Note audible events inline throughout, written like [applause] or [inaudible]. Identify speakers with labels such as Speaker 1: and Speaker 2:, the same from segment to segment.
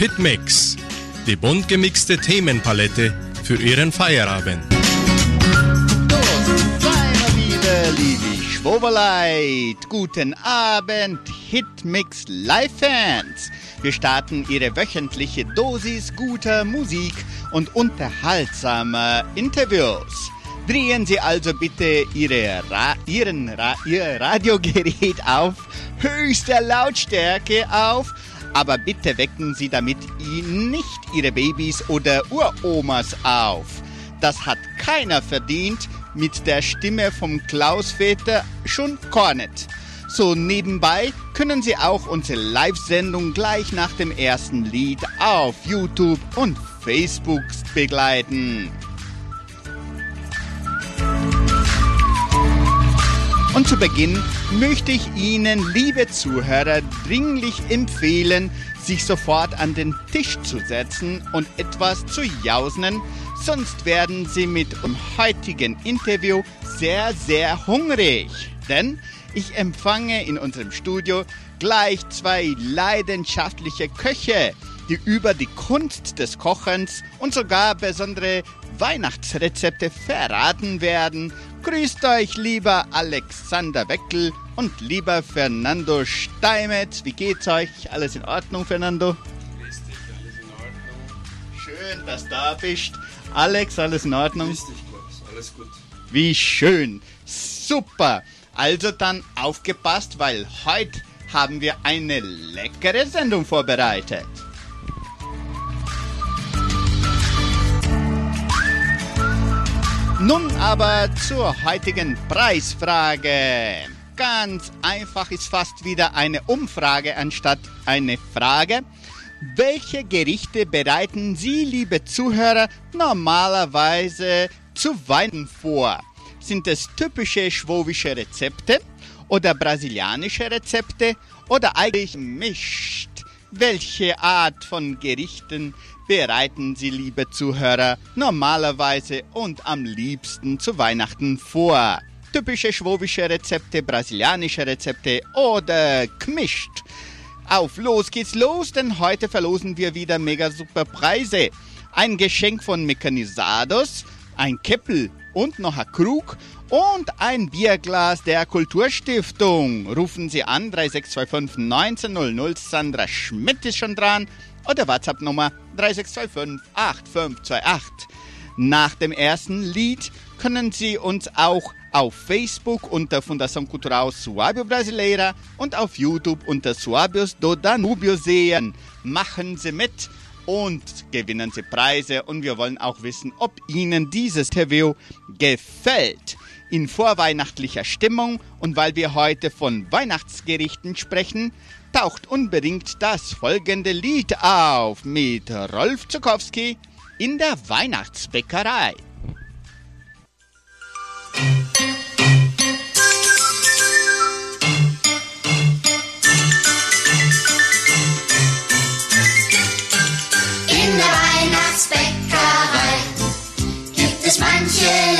Speaker 1: Hitmix, die bunt gemixte Themenpalette für Ihren Feierabend.
Speaker 2: Liebe, Schwoberleit, guten Abend, Hitmix Live-Fans. Wir starten Ihre wöchentliche Dosis guter Musik und unterhaltsamer Interviews. Drehen Sie also bitte Ihre Ra Ihren Ra Ihr Radiogerät auf höchster Lautstärke auf, aber bitte wecken Sie damit nicht Ihre Babys oder Uromas auf. Das hat keiner verdient mit der Stimme vom Klaus Väter schon Kornet. So nebenbei können Sie auch unsere Live-Sendung gleich nach dem ersten Lied auf YouTube und Facebook begleiten. Und zu Beginn möchte ich Ihnen, liebe Zuhörer, dringlich empfehlen, sich sofort an den Tisch zu setzen und etwas zu jausen, sonst werden Sie mit dem heutigen Interview sehr, sehr hungrig. Denn ich empfange in unserem Studio gleich zwei leidenschaftliche Köche, die über die Kunst des Kochens und sogar besondere Weihnachtsrezepte verraten werden. Grüßt euch, lieber Alexander Weckel und lieber Fernando Steinmetz. Wie geht's euch? Alles in Ordnung, Fernando?
Speaker 3: Grüß dich, alles in Ordnung.
Speaker 2: Schön, dass du da bist. Alex, alles in Ordnung?
Speaker 3: Grüß dich, Klaus, alles gut.
Speaker 2: Wie schön. Super. Also dann aufgepasst, weil heute haben wir eine leckere Sendung vorbereitet. Nun aber zur heutigen Preisfrage. Ganz einfach ist fast wieder eine Umfrage anstatt eine Frage. Welche Gerichte bereiten Sie, liebe Zuhörer, normalerweise zu Weihnachten vor? Sind es typische schwowische Rezepte oder brasilianische Rezepte oder eigentlich mischt? Welche Art von Gerichten bereiten Sie, liebe Zuhörer, normalerweise und am liebsten zu Weihnachten vor? Typische schwowische Rezepte, brasilianische Rezepte oder gemischt? Auf los geht's los, denn heute verlosen wir wieder mega super Preise. Ein Geschenk von Mechanisados, ein Keppel und noch ein Krug und ein Bierglas der Kulturstiftung. Rufen Sie an 3625 1900. Sandra Schmidt ist schon dran oder WhatsApp-Nummer 3625 8528. Nach dem ersten Lied können Sie uns auch auf Facebook unter Fundação Cultural Suábio Brasileira und auf YouTube unter Suábios do Danubio sehen. Machen Sie mit und gewinnen Sie Preise und wir wollen auch wissen, ob Ihnen dieses Interview gefällt. In vorweihnachtlicher Stimmung und weil wir heute von Weihnachtsgerichten sprechen, taucht unbedingt das folgende Lied auf mit Rolf Zukowski in der Weihnachtsbäckerei.
Speaker 4: In der Weihnachtsbäckerei gibt es manche.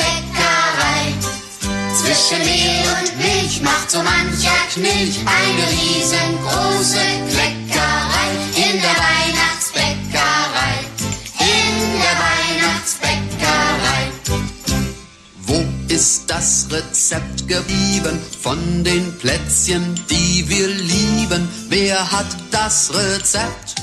Speaker 4: Zwischen Mehl und Milch macht so mancher Knilch eine riesengroße Kleckerei. In der Weihnachtsbäckerei, in der Weihnachtsbäckerei.
Speaker 5: Wo ist das Rezept geblieben von den Plätzchen, die wir lieben? Wer hat das Rezept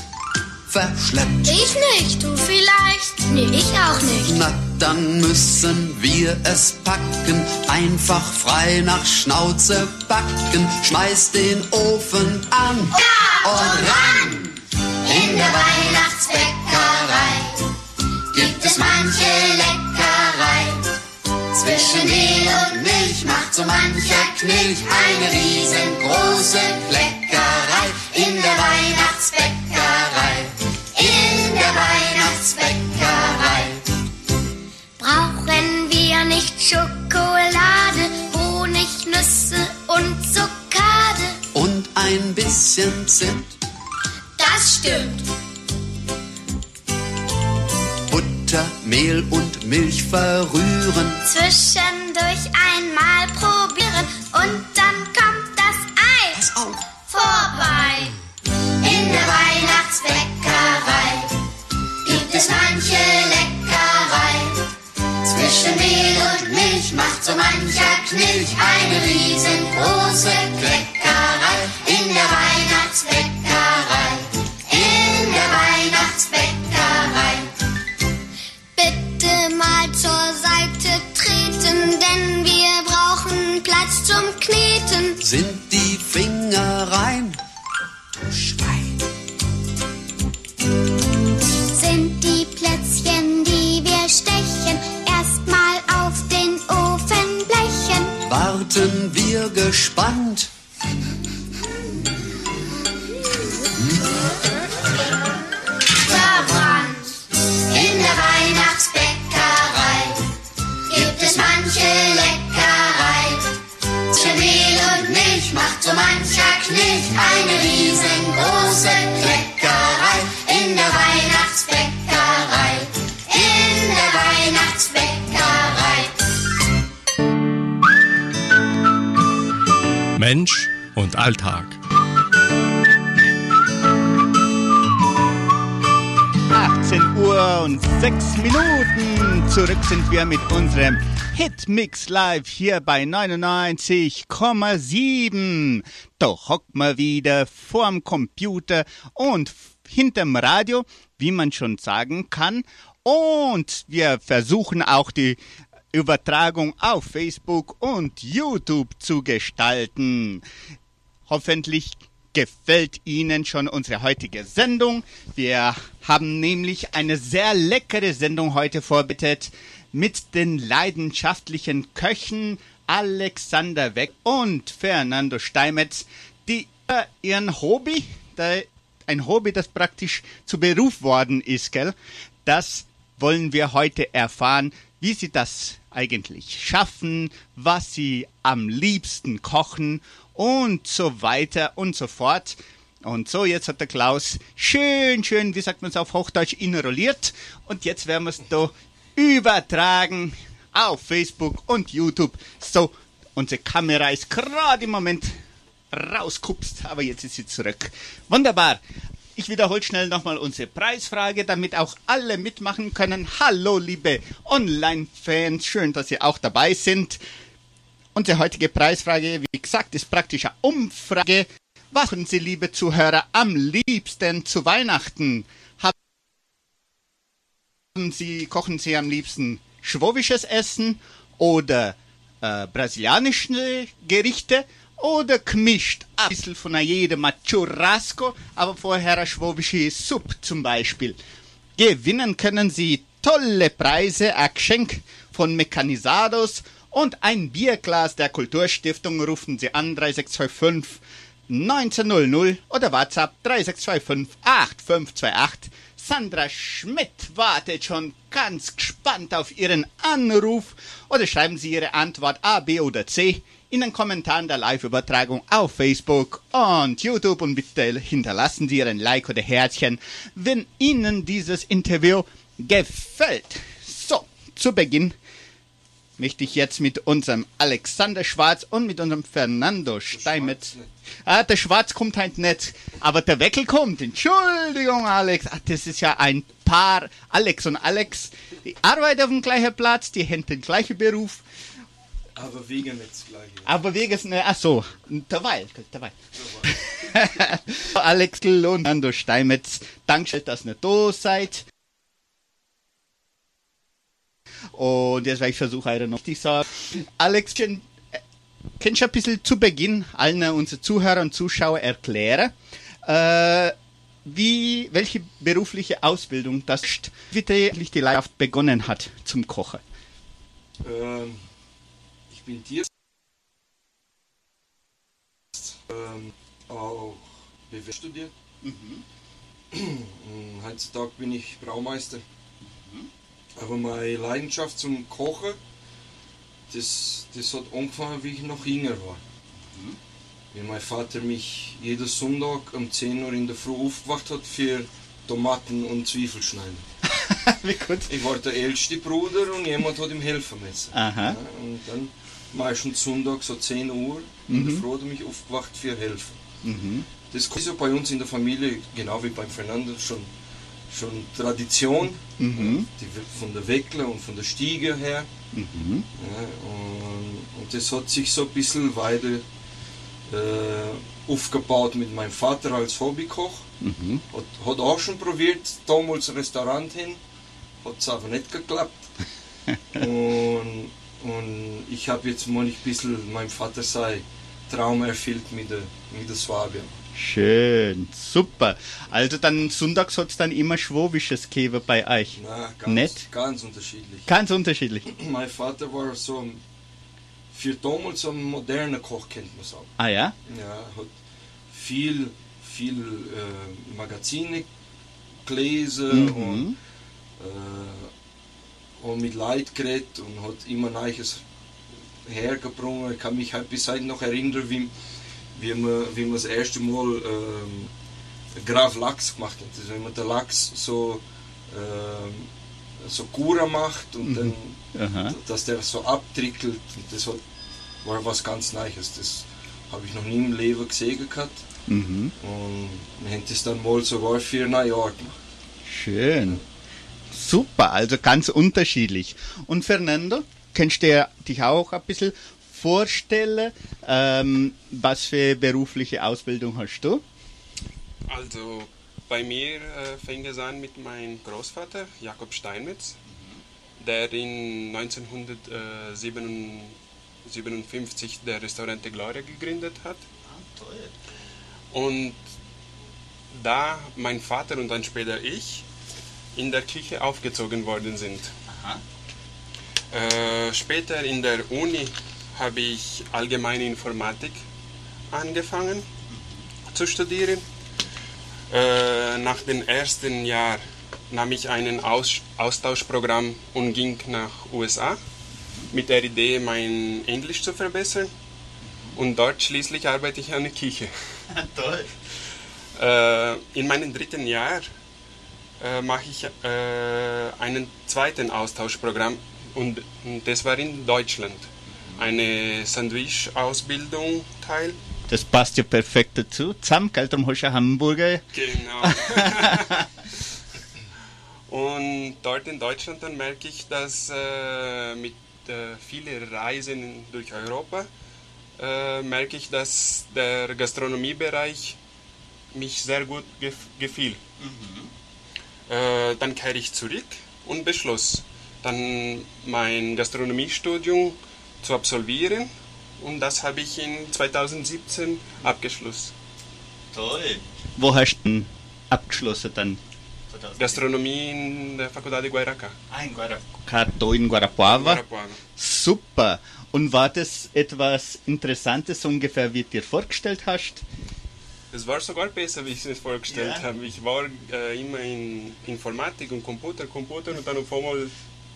Speaker 5: verschleppt?
Speaker 4: Ich nicht, du vielleicht? Nee, ich auch nicht.
Speaker 5: Na, dann müssen wir es packen, einfach frei nach Schnauze backen. Schmeiß den Ofen an
Speaker 4: Ja,
Speaker 5: und ran!
Speaker 4: In der Weihnachtsbäckerei gibt es manche Leckerei. Zwischen Mehl und Milch macht so mancher Knilch eine riesengroße Kleckerei. In der Weihnachtsbäckerei, in der Weihnachtsbäckerei.
Speaker 5: ein bisschen Zimt.
Speaker 4: Das stimmt.
Speaker 5: Butter, Mehl und Milch verrühren.
Speaker 4: Zwischendurch einmal probieren und dann kommt das Ei.
Speaker 5: Pass auf.
Speaker 4: Vorbei. In der Weihnachtsbäckerei gibt es manche Leckerei. Zwischen Mehl und Milch macht so mancher Knilch eine riesengroße Kleckerei in der Weihnachtsbäckerei. In der Weihnachtsbäckerei. Bitte mal zur Seite treten, denn wir brauchen Platz zum Kneten.
Speaker 5: Sind die Finger rein? Du Schwein.
Speaker 4: Sind die Plätzchen, die wir stechen, erstmal auf den Ofenblechen.
Speaker 5: Warten wir gespannt.
Speaker 1: Alltag.
Speaker 2: 18 Uhr und 6 Minuten. Zurück sind wir mit unserem Hitmix Live hier bei 99,7. Doch hockt mal wieder vorm Computer und hinterm Radio, wie man schon sagen kann. Und wir versuchen auch die Übertragung auf Facebook und YouTube zu gestalten. Hoffentlich gefällt Ihnen schon unsere heutige Sendung. Wir haben nämlich eine sehr leckere Sendung heute vorbereitet mit den leidenschaftlichen Köchen Alexander Weck und Fernando Steimetz, die ihren Hobby, ein Hobby, das praktisch zu Beruf worden ist, gell? Das wollen wir heute erfahren, wie sie das eigentlich schaffen, was sie am liebsten kochen und so weiter und so fort. Und so, jetzt hat der Klaus schön, schön, wie sagt man es auf Hochdeutsch, inrolliert. Und jetzt werden wir es da übertragen auf Facebook und YouTube. So, unsere Kamera ist gerade im Moment rauskupst, aber jetzt ist sie zurück. Wunderbar. Ich wiederhole schnell nochmal unsere Preisfrage, damit auch alle mitmachen können. Hallo, liebe Online-Fans, schön, dass Sie auch dabei sind. Unsere heutige Preisfrage, wie gesagt, ist praktisch eine Umfrage. Was machen Sie, liebe Zuhörer, am liebsten zu Weihnachten? Haben Sie, kochen Sie am liebsten schwobisches Essen oder äh, brasilianische Gerichte oder gemischt? Ein bisschen von jedem Churrasco, aber vorher eine schwobische Suppe zum Beispiel. Gewinnen können Sie tolle Preise, ein Geschenk von Mechanisados und ein Bierglas der Kulturstiftung rufen Sie an 3625 1900 oder WhatsApp 3625 8528. Sandra Schmidt wartet schon ganz gespannt auf Ihren Anruf oder schreiben Sie Ihre Antwort A, B oder C in den Kommentaren der Live-Übertragung auf Facebook und YouTube und bitte hinterlassen Sie Ihren Like oder Herzchen, wenn Ihnen dieses Interview gefällt. So, zu Beginn möchte ich jetzt mit unserem Alexander Schwarz und mit unserem Fernando Steinmetz. Ah, der Schwarz kommt halt nicht, aber der Weckel kommt. Entschuldigung, Alex. Ach, das ist ja ein Paar. Alex und Alex, die arbeiten auf dem gleichen Platz, die haben den gleichen Beruf.
Speaker 3: Aber wegen jetzt gleich.
Speaker 2: Aber wegen, ne, ach so, derweil, derweil. [laughs] Alex und Fernando Steinmetz, danke, dass ihr da seid. Und jetzt werde ich versuchen, heute noch dich sagen. Alex, kann- kannst du ein bisschen zu Beginn allen unseren Zuhörern und Zuschauern erklären, äh, wie, welche berufliche Ausbildung das wie die eigentlich die Leidenschaft begonnen hat zum Kochen?
Speaker 3: Ähm, ich bin Tierarzt. Ähm, auch BWL studiert. Und Heutzutage bin ich Braumeister. Aber meine Leidenschaft zum Kochen, das, das hat angefangen, wie ich noch jünger war. Wie mein Vater mich jeden Sonntag um 10 Uhr in der Früh aufgewacht hat für Tomaten und Zwiebelschneiden. [laughs]
Speaker 2: wie gut.
Speaker 3: Ich war der älteste Bruder und jemand hat ihm helfen müssen.
Speaker 2: Aha.
Speaker 3: Ja, und dann meistens Sonntag so 10 Uhr in der Früh hat er mich aufgewacht für helfen.
Speaker 2: Mhm.
Speaker 3: Das ist ja bei uns in der Familie, genau wie beim Fernando, schon, schon Tradition.
Speaker 2: Mhm.
Speaker 3: Die, von der Weckler und von der Stiege her.
Speaker 2: Mhm.
Speaker 3: Ja, und, Und das hat sich so ein bisschen weiter äh, aufgebaut mit meinem Vater als Hobbykoch.
Speaker 2: Mhm.
Speaker 3: Hat, hat auch schon probiert, damals Restaurant hin, hat es aber nicht geklappt. [laughs] und, und ich habe jetzt mal ein bisschen meinem Vater sei Traum erfüllt mit der, mit der Swabia.
Speaker 2: Schön, super. Also dann sonntags hat es dann immer Schwäbisches gegeben bei euch.
Speaker 3: Na, ganz,
Speaker 2: Nett.
Speaker 3: ganz unterschiedlich.
Speaker 2: Ganz unterschiedlich. [clears throat]
Speaker 3: mein Vater war so ein, für damals ein moderner Koch, kennt man sagen.
Speaker 2: Ah ja?
Speaker 3: Ja, hat viel, viel äh, Magazine gelesen
Speaker 2: Mhm.
Speaker 3: und, äh, und mit Leid geredet und hat immer Neues hergebracht. Ich kann mich halt bis heute noch erinnern, wie, wie, man, wie man das erste Mal ähm, Graf Lachs gemacht hat. Also wenn man den Lachs so, ähm, so Kura macht und dann,
Speaker 2: Aha.
Speaker 3: dass der so abtrickelt. Das hat, war was ganz Neues. Das habe ich noch nie im Leben gesehen gehabt.
Speaker 2: Mhm.
Speaker 3: Und wir haben das dann mal sogar für ein Jahr gemacht.
Speaker 2: Schön. Super, also ganz unterschiedlich. Und Fernando, kannst du dich auch ein bisschen vorstellen, ähm, was für berufliche Ausbildung hast du?
Speaker 6: Also bei mir äh, fing es an mit meinem Großvater Jakob Steinmetz, der in 1957 der Restaurante Gloria gegründet hat. Und da mein Vater und dann später ich in der Küche aufgezogen worden sind. Äh, später in der Uni habe ich allgemeine Informatik angefangen zu studieren. Äh, nach dem ersten Jahr nahm ich ein Aus Austauschprogramm und ging nach USA mit der Idee, mein Englisch zu verbessern. Und dort schließlich arbeite ich an der Küche. [laughs]
Speaker 2: Toll.
Speaker 6: Äh, in meinem dritten Jahr äh, mache ich äh, einen zweiten Austauschprogramm und, und das war in Deutschland. Eine Sandwich-Ausbildung teil.
Speaker 2: Das passt ja perfekt dazu. Zusammen, gell, darum hast du Hamburger.
Speaker 6: Genau. [laughs] und dort in Deutschland dann merke ich, dass äh, mit äh, vielen Reisen durch Europa äh, merke ich, dass der Gastronomiebereich mich sehr gut gef gefiel. Äh, dann kehre ich zurück und beschloss, dann mein Gastronomiestudium zu absolvieren und das habe ich in 2017 abgeschlossen.
Speaker 2: Toll. Wo hast du denn abgeschlossen dann?
Speaker 6: Gastronomie in der Faculdade de Guairacá.
Speaker 2: Ah, in Guarapuava. in Guarapuava.
Speaker 6: Guarapuava.
Speaker 2: Super. Und war das etwas Interessantes ungefähr, wie du dir vorgestellt hast?
Speaker 6: Es war sogar besser, wie ich es mir vorgestellt
Speaker 2: Ja.
Speaker 6: habe. Ich war äh, immer in Informatik und Computer, Computer und dann auf einmal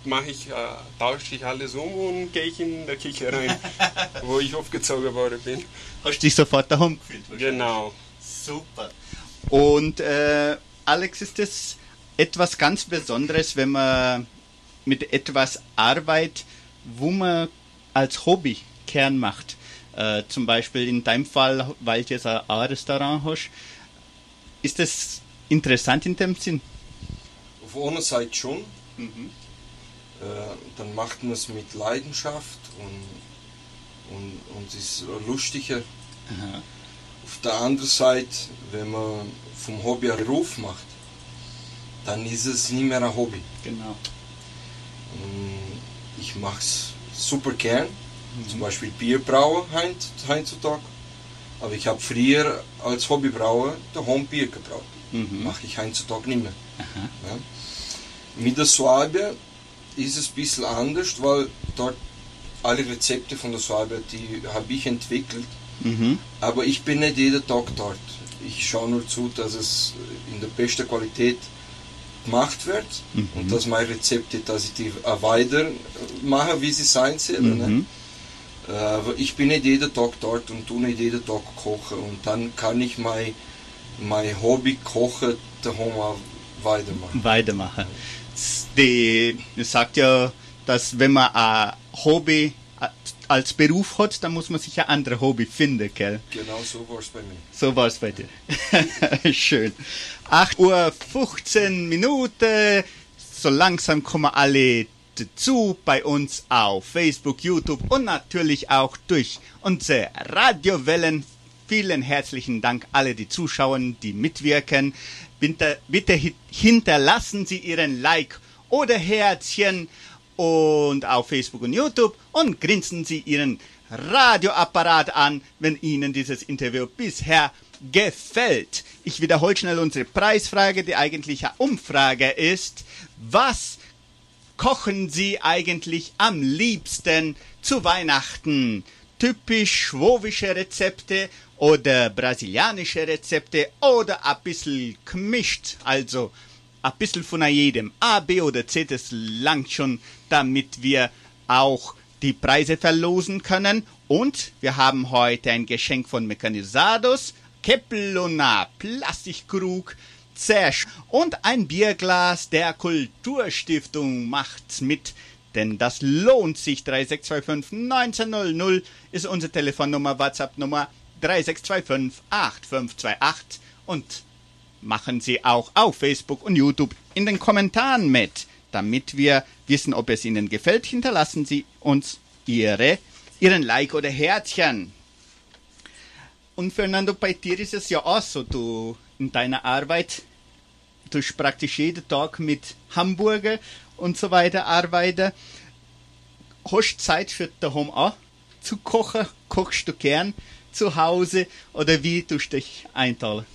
Speaker 6: mache ich, äh, tausche ich alles um und gehe ich in der Küche rein, [laughs] wo ich aufgezogen worden bin.
Speaker 2: Hast du dich sofort daheim gefühlt?
Speaker 6: Genau.
Speaker 2: Super. Und äh, Alex, ist das etwas ganz Besonderes, wenn man mit etwas arbeitet, wo man als Hobby Kern macht? Äh, zum Beispiel in deinem Fall, weil du jetzt ein A-Restaurant hast. Ist das interessant in dem Sinn?
Speaker 3: Auf einer Seite schon. Äh, dann macht man es mit Leidenschaft und, und, und ist lustiger. Auf der anderen Seite, wenn man vom Hobby einen Beruf macht, dann ist es nicht mehr ein Hobby.
Speaker 2: Genau.
Speaker 3: Ich mache es super gern. Zum Beispiel Bier brauen heint- heutzutage. Aber ich habe früher als Hobbybrauer daheim Bier gebraut. Mache ich heutzutage nicht mehr. Ja. Mit der Swabia ist es ein bisschen anders, weil dort alle Rezepte von der Swabia, die habe ich entwickelt.
Speaker 2: Mhm.
Speaker 3: Aber ich bin nicht jeden Tag dort. Ich schaue nur zu, dass es in der besten Qualität gemacht wird und dass meine Rezepte, dass ich die weiter mache, wie sie sein sollen. Ne?
Speaker 2: Mhm.
Speaker 3: Äh, Aber ich bin nicht jeden Tag dort und tue nicht jeden Tag kochen und dann kann ich mein, mein Hobby kochen daheim weitermachen.
Speaker 2: Weitermachen. Die sagt ja, dass wenn man ein Hobby als Beruf hat, dann muss man sich ein anderes Hobby finden, gell?
Speaker 3: Genau so war es bei mir.
Speaker 2: So war es bei dir. [laughs] Schön. 8 Uhr 15 Minuten. So langsam kommen alle zu bei uns auf Facebook, YouTube und natürlich auch durch unsere Radiowellen. Vielen herzlichen Dank alle die Zuschauer, die mitwirken. Bitte, bitte hinterlassen Sie Ihren Like oder Herzchen und auf Facebook und YouTube und grinsen Sie Ihren Radioapparat an, wenn Ihnen dieses Interview bisher gefällt. Ich wiederhole schnell unsere Preisfrage. Die eigentliche Umfrage ist, was kochen Sie eigentlich am liebsten zu Weihnachten? Typisch schwowische Rezepte oder brasilianische Rezepte oder ein bisschen gemischt, also ein bisschen von jedem. A, B oder C, das langt schon, damit wir auch die Preise verlosen können. Und wir haben heute ein Geschenk von Mechanisados, Keplona, Plastikkrug, Zersch und ein Bierglas der Kulturstiftung macht's mit. Denn das lohnt sich. 3625 1900 ist unsere Telefonnummer, WhatsApp-Nummer 3625 8528 und machen Sie auch auf Facebook und YouTube in den Kommentaren mit. Damit wir wissen, ob es Ihnen gefällt, hinterlassen Sie uns Ihre, Ihren Like oder Herzchen. Und Fernando, bei dir ist es ja auch so, du in deiner Arbeit, du praktisch jeden Tag mit Hamburger und so weiter arbeiten. Hast du Zeit für daheim auch zu kochen? Kochst du gern zu Hause oder wie tust du dich einteilen?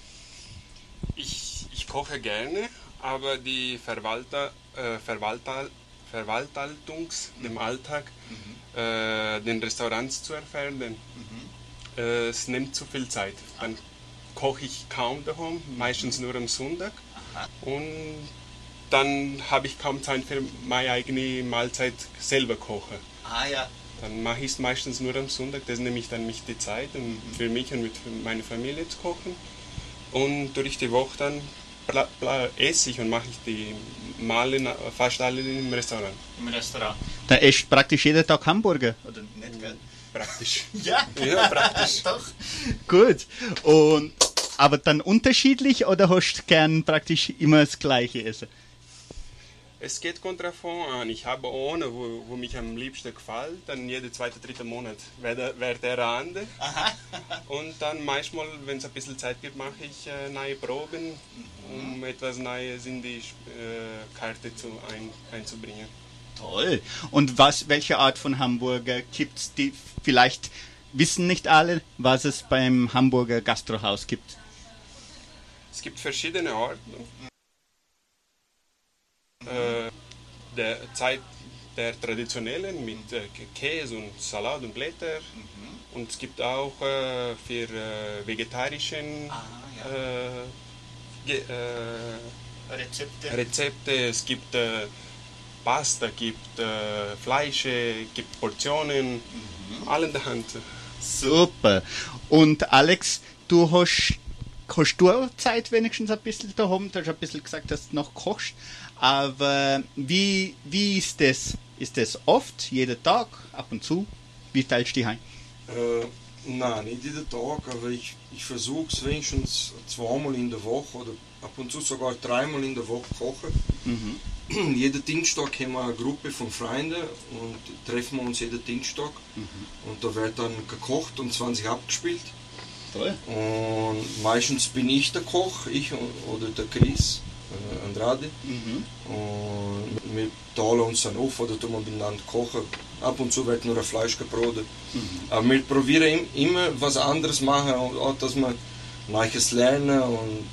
Speaker 6: Ich, ich koche gerne, aber die Verwalter, äh, Verwalter, Verwaltungs, dem Alltag, mhm. äh, den Restaurants zu erfüllen, mhm. äh, es nimmt zu viel Zeit. Dann koche ich kaum daheim, meistens nur am Sonntag. Aha. Und dann habe ich kaum Zeit für meine eigene Mahlzeit selber kochen.
Speaker 2: Ah ja.
Speaker 6: Dann mache ich es meistens nur am Sonntag, das nehme ich dann mich die Zeit, um für mich und mit meiner Familie zu kochen. Und durch die Woche dann esse ich und mache ich die Male fast alle im Restaurant.
Speaker 2: Im Restaurant. Da isst praktisch jeden Tag Hamburger, oder nicht, gell?
Speaker 6: Praktisch. [laughs]
Speaker 2: ja?
Speaker 6: Ja, praktisch. [laughs]
Speaker 2: Doch. Gut. Und, aber dann unterschiedlich oder hast du gern praktisch immer das gleiche essen?
Speaker 6: Es geht Kontrafond an. Ich habe ohne, wo, wo mich am liebsten gefällt, dann jede zweite, dritte Monat wäre wär der andere. Und dann manchmal, wenn es ein bisschen Zeit gibt, mache ich äh, neue Proben, um etwas Neues in die äh, Karte zu ein, einzubringen.
Speaker 2: Toll. Und was, welche Art von Hamburger gibt es, die vielleicht wissen nicht alle, was es beim Hamburger Gastrohaus gibt?
Speaker 6: Es gibt verschiedene Arten äh, der Zeit der traditionellen mit äh, Käse und Salat und Blätter. Mhm. Und es gibt auch äh, für äh, vegetarischen ah, ja. Äh, äh,
Speaker 2: Rezepte.
Speaker 6: Rezepte. Es gibt Pasta, gibt Fleisch, gibt Portionen, mhm. alle in der Hand.
Speaker 2: Super. Und Alex, du hast, hast du auch Zeit wenigstens ein bisschen daheim? Du hast ein bisschen gesagt, dass du noch kochst. Aber wie, wie ist das? Ist das oft, jeden Tag, ab und zu? Wie teilst du die ein?
Speaker 3: Äh, nein, nicht jeden Tag, aber ich, ich versuche es wenigstens zweimal in der Woche oder ab und zu sogar dreimal in der Woche kochen. Mhm. [clears throat] Jeden Dienstag haben wir eine Gruppe von Freunden und treffen wir uns jeden Dienstag. Mhm. Und da wird dann gekocht und 20 abgespielt.
Speaker 2: Toll.
Speaker 3: Und meistens bin ich der Koch, ich oder der Chris. Äh, Andrade. Mhm. Und wir teilen uns dann auf oder tun wir miteinander kochen. Ab und zu wird nur ein Fleisch gebrotet. Mhm. Aber wir probieren immer was anderes machen, auch dass wir Neues lernen und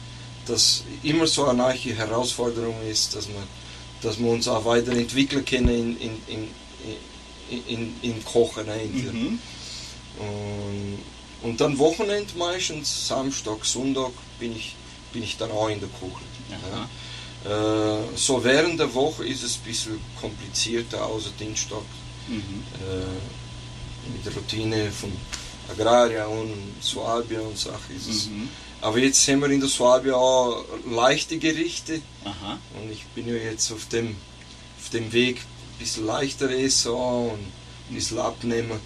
Speaker 3: dass immer so eine neue Herausforderung ist, dass wir, dass wir uns auch weiterentwickeln können in, in, in, in, in, in Kochen. Mhm. Und, und dann Wochenend meistens, Samstag, Sonntag bin ich, bin ich dann auch in der Küche. Ja. Äh, so während der Woche ist es ein bisschen komplizierter, außer Dienstag. Mhm. Äh, mit der Routine von Agraria und Suabia und Sachen ist es. Mhm. Aber jetzt haben wir in der Suabia auch leichte Gerichte. Aha. Und ich bin ja jetzt auf dem, auf dem Weg, ein bisschen leichter essen und ein bisschen abnehmen.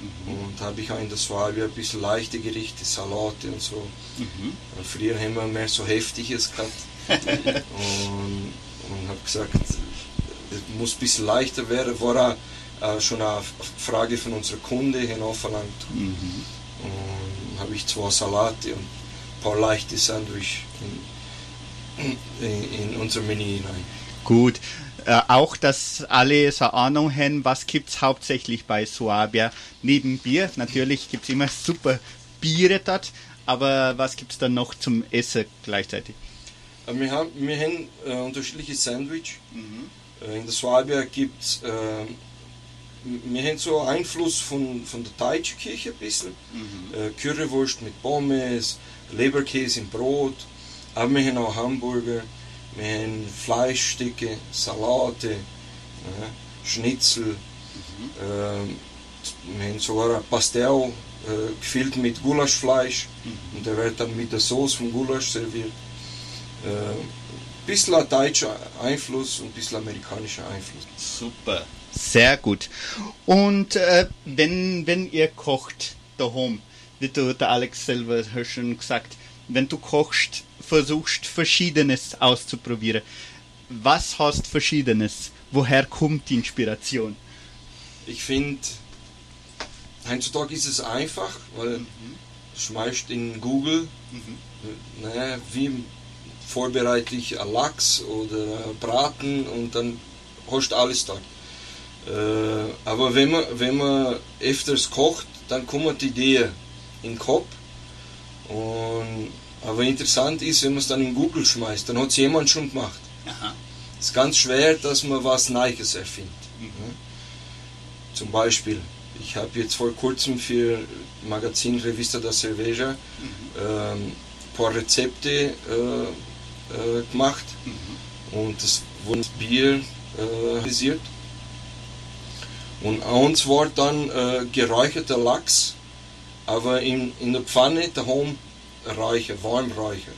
Speaker 3: Mhm. Und habe ich auch in der Suabia ein bisschen leichte Gerichte, Salate und so. Mhm. Früher haben wir mehr so Heftiges gehabt und, und habe gesagt, es muss ein bisschen leichter werden, war auch, äh, schon eine Frage von unserer Kunde hinaufverlangt.
Speaker 2: Mhm.
Speaker 3: Und habe ich zwei Salate und ein paar leichte Sandwich in, in, in unser Menü hinein.
Speaker 2: Gut. Äh, auch, dass alle so eine Ahnung haben, was gibt's hauptsächlich bei Suabia. Neben Bier, natürlich gibt's immer super Biere dort, aber was gibt's dann noch zum Essen gleichzeitig?
Speaker 3: Äh, Wir haben, wir haben äh, unterschiedliche Sandwich. Äh, in der Swabia gibt es, äh, wir haben so Einfluss von, von der deutschen Küche ein bisschen. Äh, Currywurst mit Pommes, Leberkäse im Brot. Aber wir haben auch Hamburger, wir haben Fleischstücke, Salate, äh, Schnitzel. Ähm, wir haben sogar ein Pastel gefüllt mit Gulaschfleisch. Und der wird dann mit der Sauce vom Gulasch serviert. Äh, bisschen ein deutscher Einfluss und ein bisschen amerikanischer Einfluss.
Speaker 2: Super. Sehr gut. Und äh, wenn, wenn ihr kocht daheim, wie du der Alex selber schon gesagt, wenn du kochst, versuchst Verschiedenes auszuprobieren. Was hast Verschiedenes? Woher kommt die Inspiration?
Speaker 3: Ich finde, heutzutage ist es einfach, weil du schmeißt in Google, äh, ne, wie vorbereite ich Lachs oder Braten und dann hast du alles da. Äh, aber wenn man, wenn man öfters kocht, dann kommen die Ideen in den Kopf. Und, aber interessant ist, wenn man es dann in Google schmeißt, dann hat es jemand schon gemacht. Es ist ganz schwer, dass man was Neues erfindet. ne? Zum Beispiel, ich habe jetzt vor kurzem für Magazin Revista da Cerveja ähm, ein paar Rezepte äh, äh, gemacht und das wurde Bier äh, realisiert. Und eins war dann äh, geräucherter Lachs, aber in, in der Pfanne daheim räuchern, warm räuchern.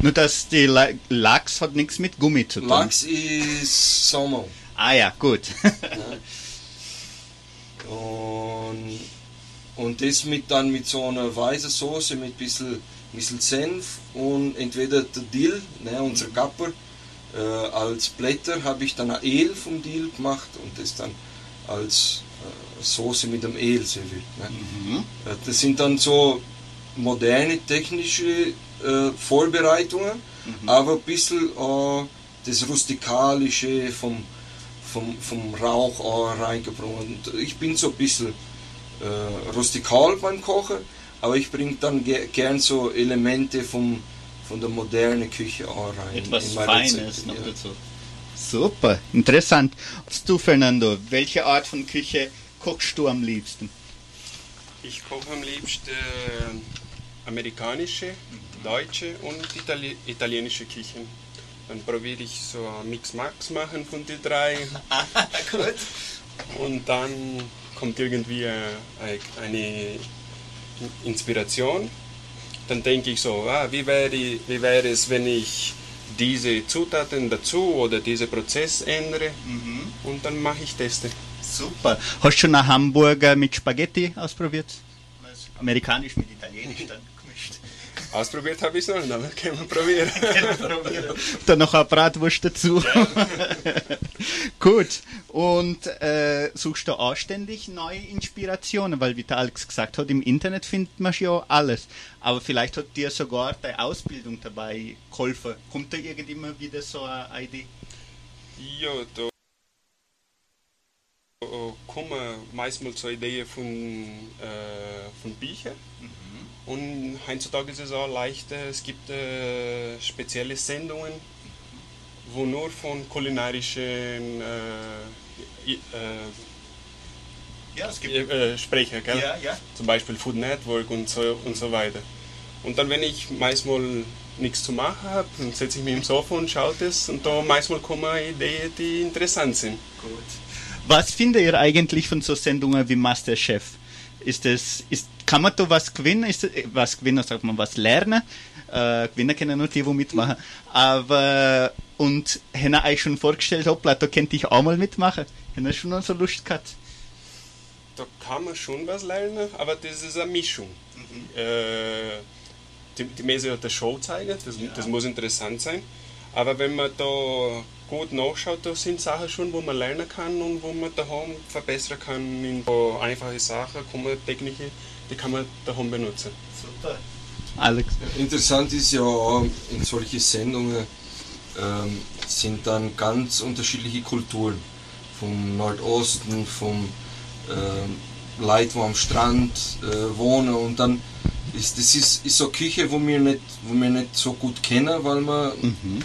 Speaker 2: Nur dass die La Lachs hat nichts mit Gummi zu tun.
Speaker 3: Lachs ist Salmon.
Speaker 2: Ah ja, gut.
Speaker 3: Und, und das mit dann mit so einer weißen Soße mit ein bisschen, bisschen Senf und entweder der Dill, ne, unser Kapper, äh, als Blätter habe ich dann ein El vom Dill gemacht und das dann als äh, Soße mit dem El serviert. Ne. Äh, Das sind dann so moderne technische äh, Vorbereitungen, aber ein bisschen äh, das Rustikalische vom, vom, vom Rauch auch reingebracht. Und ich bin so ein bisschen äh, rustikal beim Kochen, aber ich bringe dann ge gern so Elemente vom, von der modernen Küche auch rein.
Speaker 2: Etwas Feines
Speaker 3: Rezepte,
Speaker 2: noch
Speaker 3: ja.
Speaker 2: dazu. Super, interessant. Und du, Fernando, welche Art von Küche kochst du am liebsten?
Speaker 6: Ich koche am liebsten äh, amerikanische, deutsche und Itali italienische Küchen. Dann probiere ich so ein Mix-Max machen von den drei. [laughs]
Speaker 2: Gut.
Speaker 6: Und dann kommt irgendwie äh, eine Inspiration. Dann denke ich so, ah, wie, wäre, wie wäre es, wenn ich diese Zutaten dazu oder diesen Prozess ändere und dann mache ich Teste.
Speaker 2: Super. Hast du schon einen Hamburger mit Spaghetti ausprobiert? Amerikanisch mit Italienisch dann.
Speaker 6: Ausprobiert habe ich es noch nicht, aber [laughs] können wir probieren.
Speaker 2: Dann noch eine Bratwurst dazu. [laughs] Gut. Und äh, suchst du auch ständig neue Inspirationen? Weil, wie der Alex gesagt hat, im Internet findet man ja alles. Aber vielleicht hat dir sogar deine Ausbildung dabei geholfen. Kommt da irgendwann wieder so eine Idee?
Speaker 6: Ja, da kommen meistens so Ideen von, äh, von Büchern. Und heutzutage ist es auch leicht, äh, es gibt äh, spezielle Sendungen, wo nur von kulinarischen äh, äh,
Speaker 2: Ja, es
Speaker 6: äh, sprechen, gell?
Speaker 2: Ja, ja.
Speaker 6: zum Beispiel Food Network und so, und so weiter. Und dann, wenn ich meistens nichts zu machen habe, dann setze ich mich im Sofa und schaue das und da meistens kommen Ideen, die interessant sind.
Speaker 2: Was findet ihr eigentlich von so Sendungen wie Masterchef? Ist es, ist, kann man da was gewinnen? Ist das, was gewinnen, sagt man, was lernen? Äh, gewinnen können nur die, die mitmachen. Aber, und haben euch schon vorgestellt, hoppla, da könnte ich auch mal mitmachen? Haben schon so Lust gehabt?
Speaker 6: Da kann man schon was lernen, aber das ist eine Mischung. Äh, die, die Messe hat eine Show zeigen, das, das muss interessant sein. Aber wenn man da gut nachschaut, da sind Sachen schon, wo man lernen kann und wo man daheim verbessern kann. In so einfache Sachen, Techniken, die kann man daheim benutzen.
Speaker 2: Super. Alex.
Speaker 3: Interessant ist ja auch, in solche Sendungen ähm, sind dann ganz unterschiedliche Kulturen. Vom Nordosten, vom äh, Leute, wo am Strand äh, wohnen und dann ist das ist, ist so eine Küche, wo wir nicht, wo wir nicht so gut kennen, weil wir mhm.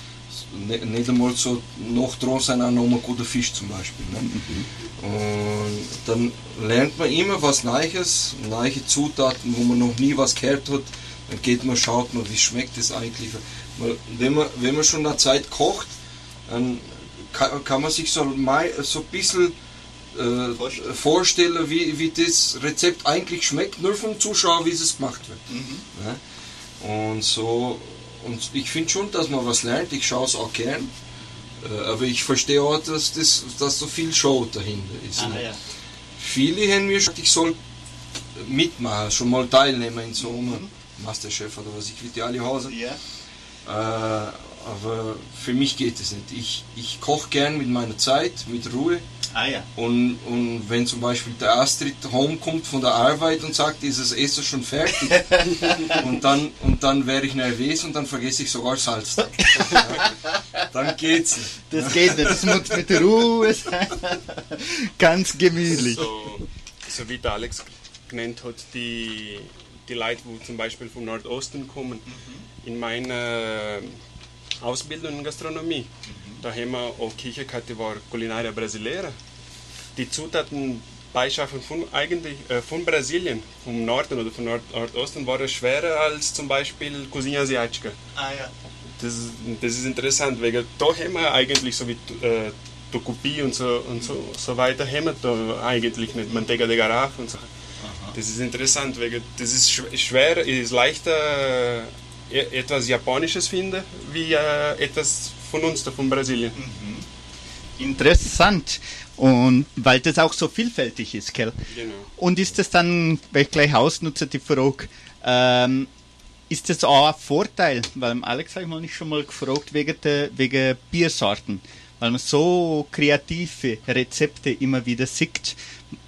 Speaker 3: Nicht, nicht einmal so noch dran sind an einem guten Fisch zum Beispiel. Ne? Mhm. Und dann lernt man immer was Neues, neue Zutaten, wo man noch nie was gehört hat. Dann geht man, schaut man, wie schmeckt das eigentlich. Wenn man, wenn man schon eine Zeit kocht, dann kann, kann man sich so, mal, so ein bisschen äh, vorstellen, wie, wie das Rezept eigentlich schmeckt, nur vom Zuschauer, wie es gemacht wird. Mhm. Ja? Und so, und ich finde schon, dass man was lernt, ich schaue es auch gern, äh, aber ich verstehe auch, dass, das, dass so viel Show dahinter ist.
Speaker 2: Ah, ja.
Speaker 3: Viele haben mir gesagt, ich soll mitmachen, schon mal teilnehmen in so einem mhm. Masterchef oder was ich, wie die alle Hause.
Speaker 2: Ja.
Speaker 3: Äh, aber für mich geht es nicht. Ich, ich koche gern mit meiner Zeit, mit Ruhe.
Speaker 2: Ah, ja.
Speaker 3: Und, und wenn zum Beispiel der Astrid home kommt von der Arbeit und sagt, ist das Essen schon fertig, [laughs] und dann, und dann wäre ich nervös und dann vergesse ich sogar Salz. ja, [laughs] dann geht's nicht.
Speaker 2: Das geht nicht, das muss mit Ruhe sein. Ganz gemütlich.
Speaker 6: So, so wie der Alex genannt hat, die, die Leute, die zum Beispiel vom Nordosten kommen, mhm. in meiner Ausbildung in Gastronomie. Mhm. Da haben wir auch Küche gehabt, die war Culinaria Brasileira. Die Zutaten beischaffen von, eigentlich, äh, von Brasilien, vom Norden oder vom Nord Nordosten, waren schwerer als zum Beispiel Cozinha Asiática.
Speaker 2: Ah ja.
Speaker 6: Das, das ist interessant, weil da haben wir eigentlich so wie äh, Tucupi und so, und so, so weiter, haben wir da eigentlich nicht Manteiga de Garrafa und so. Aha. Das ist interessant, weil das ist schwer, ist leichter E, etwas Japanisches finde, wie äh, etwas von uns, da von Brasilien.
Speaker 2: Mhm. Interessant. Und weil das auch so vielfältig ist, gell?
Speaker 6: Genau.
Speaker 2: Und ist das dann, weil ich gleich ausnutze, die Frage, ähm, ist das auch ein Vorteil? Weil Alex habe ich mal nicht schon mal gefragt wegen, der, wegen Biersorten, weil man so kreative Rezepte immer wieder sieht,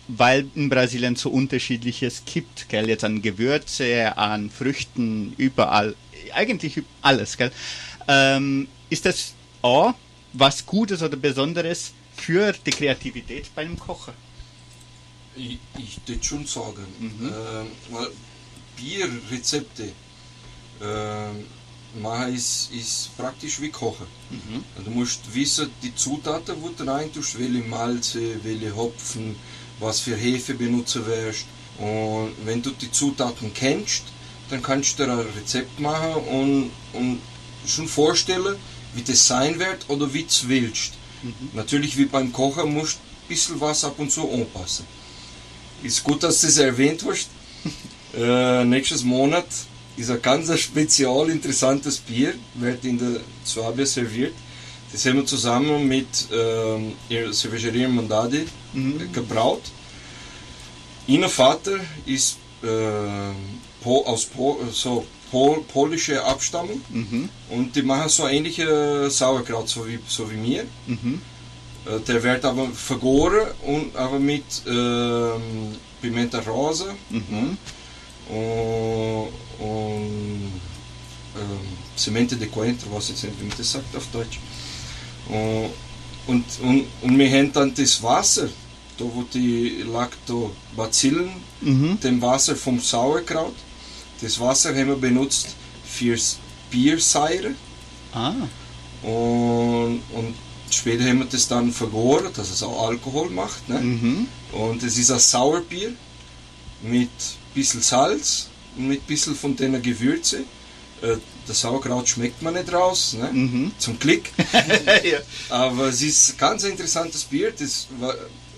Speaker 2: weil in Brasilien so unterschiedliches gibt, gell? Jetzt an Gewürze, an Früchten, überall eigentlich alles, gell? Ähm, ist das auch was Gutes oder Besonderes für die Kreativität beim Kochen?
Speaker 3: Ich, ich würde schon sagen, mhm. äh, weil Bierrezepte äh, machen ist, ist praktisch wie Kochen. Mhm. Du musst wissen, die Zutaten, die du rein tust, welche Malze, welche Hopfen, was für Hefe benutzen wirst. Und wenn du die Zutaten kennst, dann kannst du dir ein Rezept machen und, und schon vorstellen, wie das sein wird oder wie du willst. Mhm. Natürlich wie beim Kochen musst du ein bisschen was ab und zu anpassen. Ist gut, dass du das erwähnt hast. [laughs] äh, nächstes Monat ist ein ganz spezial interessantes Bier, wird in der Suabia serviert. Das haben wir zusammen mit ähm, Cervejeria Mandadi mhm. gebraut. Ihr Vater ist äh, po, aus po, so pol, polische Abstammung mhm. und die machen so ähnliche Sauerkraut, so wie, so wie mir. Mhm. Äh, der wird aber vergoren und aber mit ähm, Pimenta Rosa mhm. und, und ähm, Semente de Coentro, was jetzt nicht, wie man das sagt auf Deutsch. Und, und, und, und wir haben dann das Wasser, da wo die Lactobacillen, mhm. dem Wasser vom Sauerkraut, das Wasser haben wir benutzt fürs Biersäure.
Speaker 2: Ah.
Speaker 3: Und, und später haben wir das dann vergoren, dass es auch Alkohol macht. Ne? Mhm. Und es ist ein Sauerbier mit ein bisschen Salz und mit ein bisschen von den Gewürze. Äh, das Sauerkraut schmeckt man nicht raus, ne? Mhm. zum Glück. [laughs] ja. Aber es ist ein ganz interessantes Bier. Das,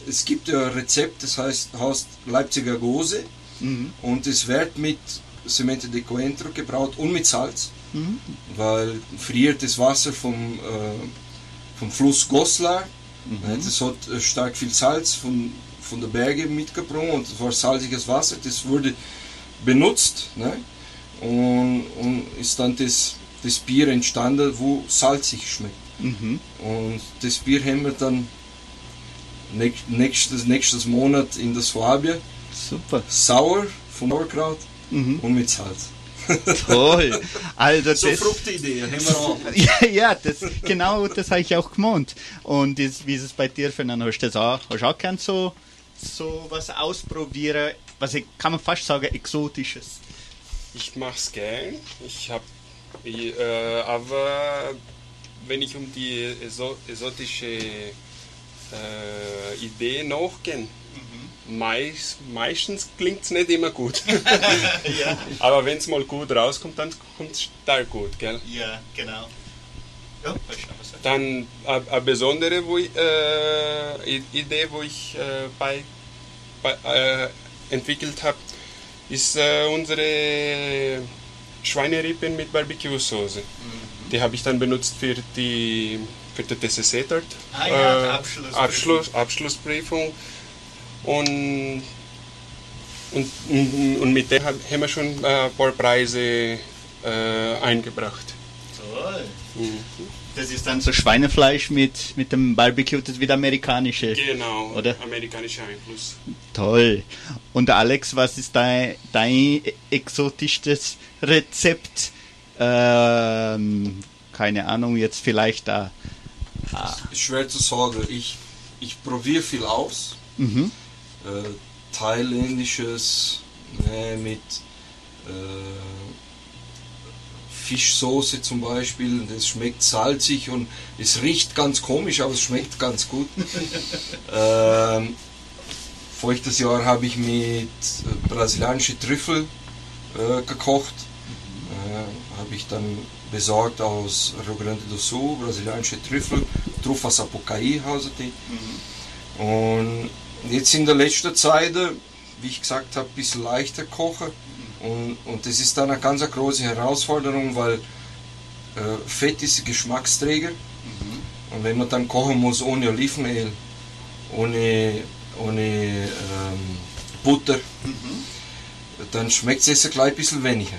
Speaker 3: es gibt ja ein Rezept, das heißt, heißt Leipziger Gose. Mhm. Und es wird mit Semente de Coentro gebraut und mit Salz, mhm. weil friert das Wasser vom, äh, vom Fluss Goslar, mhm. Das hat äh, stark viel Salz von, von den Bergen mitgebracht und es war salziges Wasser, das wurde benutzt ne? und, und ist dann das das Bier entstanden, wo salzig schmeckt. Und das Bier haben wir dann näch- nächstes, nächstes Monat in der Swabia.
Speaker 2: Super.
Speaker 3: Sauer vom Sauerkraut und mit Salz. [laughs]
Speaker 2: Toll. Also
Speaker 3: So
Speaker 2: das,
Speaker 3: Fruchtidee, haben wir auch. [laughs]
Speaker 2: ja, ja, das, genau das habe ich auch gemeint. Und das, wie ist es bei dir, Fernando? Hast du das auch, hast du auch gern so, so was ausprobieren? Was ich, kann man fast sagen, Exotisches.
Speaker 6: Ich mach's gern. Ich hab, ich, äh, aber wenn ich um die exo- exotische äh, Idee nachgehe, meist, meistens klingt's nicht immer gut. [laughs] Aber wenn's mal gut rauskommt, dann kommt's stark gut, gell?
Speaker 2: Ja, genau. Ja.
Speaker 6: Dann eine eine besondere wo ich, äh, Idee, wo ich äh, bei, bei, äh, entwickelt habe, ist äh, unsere Schweinerippen mit Barbecue-Soße. Die habe ich dann benutzt für die für die TCC dort.
Speaker 2: Ah ja, die Abschlussprüfung.
Speaker 6: Abschluss, Abschlussprüfung. Und, und, und mit der hab- haben wir schon äh, ein paar Preise äh, eingebracht.
Speaker 2: Toll. Das ist dann so Schweinefleisch mit, mit dem Barbecue, das wieder amerikanische.
Speaker 6: Genau,
Speaker 2: Oder?
Speaker 6: amerikanischer Einfluss.
Speaker 2: Toll. Und Alex, was ist dein, dein exotischstes Rezept? Ähm, keine Ahnung, jetzt vielleicht da.
Speaker 3: Ist schwer zu sagen. Ich, ich probiere viel aus.
Speaker 2: Mhm.
Speaker 3: Äh, thailändisches ne, mit äh, Fischsoße zum Beispiel. Das schmeckt salzig und es riecht ganz komisch, aber es schmeckt ganz gut. [laughs] ähm, voriges Jahr habe ich mit äh, brasilianische Trüffel äh, gekocht. Äh, habe ich dann besorgt aus Rio Grande do Sul, brasilianische Trüffel, Trufas Apocaí heißen die. Und jetzt in der letzten Zeit, äh, wie ich gesagt habe, ein bisschen leichter kochen. Und, und das ist dann eine ganz große Herausforderung, weil äh, Fett ist ein Geschmacksträger. Und wenn man dann kochen muss ohne Olivenöl, ohne, ohne ähm, Butter, dann schmeckt es gleich ein bisschen weniger.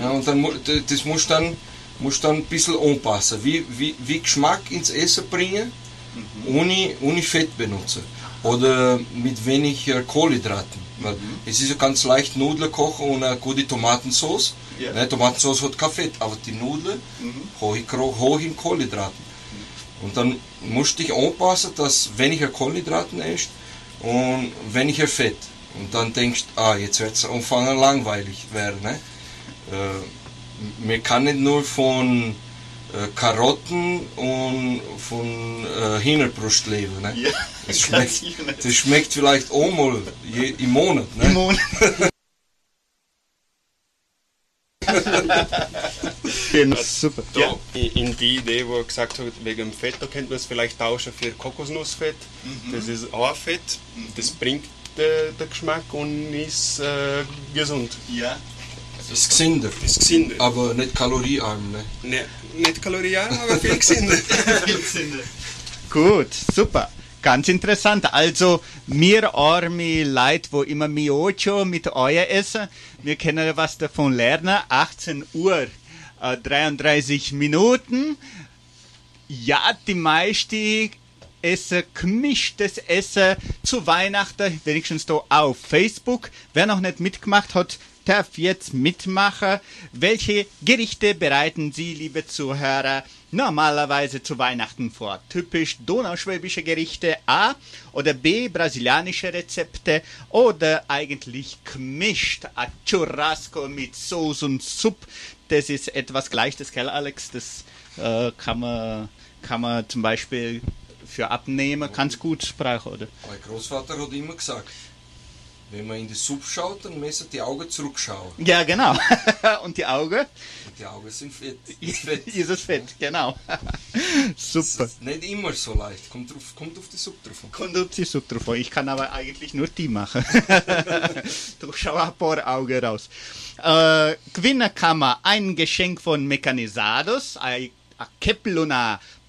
Speaker 3: Ja, und dann, das muss dann, muss dann ein bisschen anpassen. Wie, wie, wie Geschmack ins Essen bringen, ohne, ohne Fett benutzen. Oder mit weniger Kohlenhydraten. Weil es ist ganz leicht Nudeln kochen und eine gute Tomatensauce.
Speaker 2: Ja.
Speaker 3: Ne, Tomatensauce hat Fett, aber die Nudeln hoch, in Kro- hoch in Kohlenhydraten. Und dann musst du dich anpassen, dass weniger Kohlenhydraten isst und weniger Fett. Und dann denkst du, ah, jetzt wird es anfangen langweilig werden. Ne? Äh, man kann nicht nur von äh, Karotten und von äh, Hühnerbrust leben. Ne?
Speaker 2: Ja,
Speaker 3: das, [laughs] schmeckt, das schmeckt vielleicht einmal je, im Monat. Ne?
Speaker 2: Im Monat. [laughs] genau, super. Ja.
Speaker 6: in- die Idee, wo er gesagt hat, wegen dem Fett, da könnte man es vielleicht tauschen für Kokosnussfett. Das ist auch Fett, das bringt äh, den Geschmack und ist äh, gesund.
Speaker 2: ja.
Speaker 3: Ist gesünder,
Speaker 6: Ist gesünder.
Speaker 3: aber nicht kaloriearm. Ne?
Speaker 6: Ne, nicht kalorienarm, aber viel gesünder. [laughs]
Speaker 2: Gut, super. Ganz interessant. Also, mir arme Leute, wo immer Miocho mit euer essen, wir können was davon lernen. 18 Uhr, äh, 33 Minuten. Ja, die meisten essen gemischtes Essen zu Weihnachten, wenigstens da auf Facebook. Wer noch nicht mitgemacht hat, darf jetzt mitmachen. Welche Gerichte bereiten Sie, liebe Zuhörer, normalerweise zu Weihnachten vor? Typisch donauschwäbische Gerichte A oder B brasilianische Rezepte oder eigentlich gemischt a Churrasco mit Sauce und Suppe. Das ist etwas Gleiches, gell Alex? Das äh, kann man kann man zum Beispiel für abnehmen, ganz gut sprechen, oder?
Speaker 3: Mein Großvater hat immer gesagt, wenn man in die Suppe schaut, dann müssen die Augen zurückschauen.
Speaker 2: Ja, genau. [laughs] Und die Augen?
Speaker 3: Die Augen sind fett. [laughs] Ist fett.
Speaker 2: Ist es fett, genau.
Speaker 3: Das [laughs]
Speaker 2: Super.
Speaker 3: ist nicht immer so leicht. Kommt, drauf, kommt auf die Suppe drauf an.
Speaker 2: Kommt auf die Suppe drauf an. Ich kann aber eigentlich nur die machen. du schau ein paar Augen raus. Äh, gewinnen kann man ein Geschenk von Mechanizados, ein ein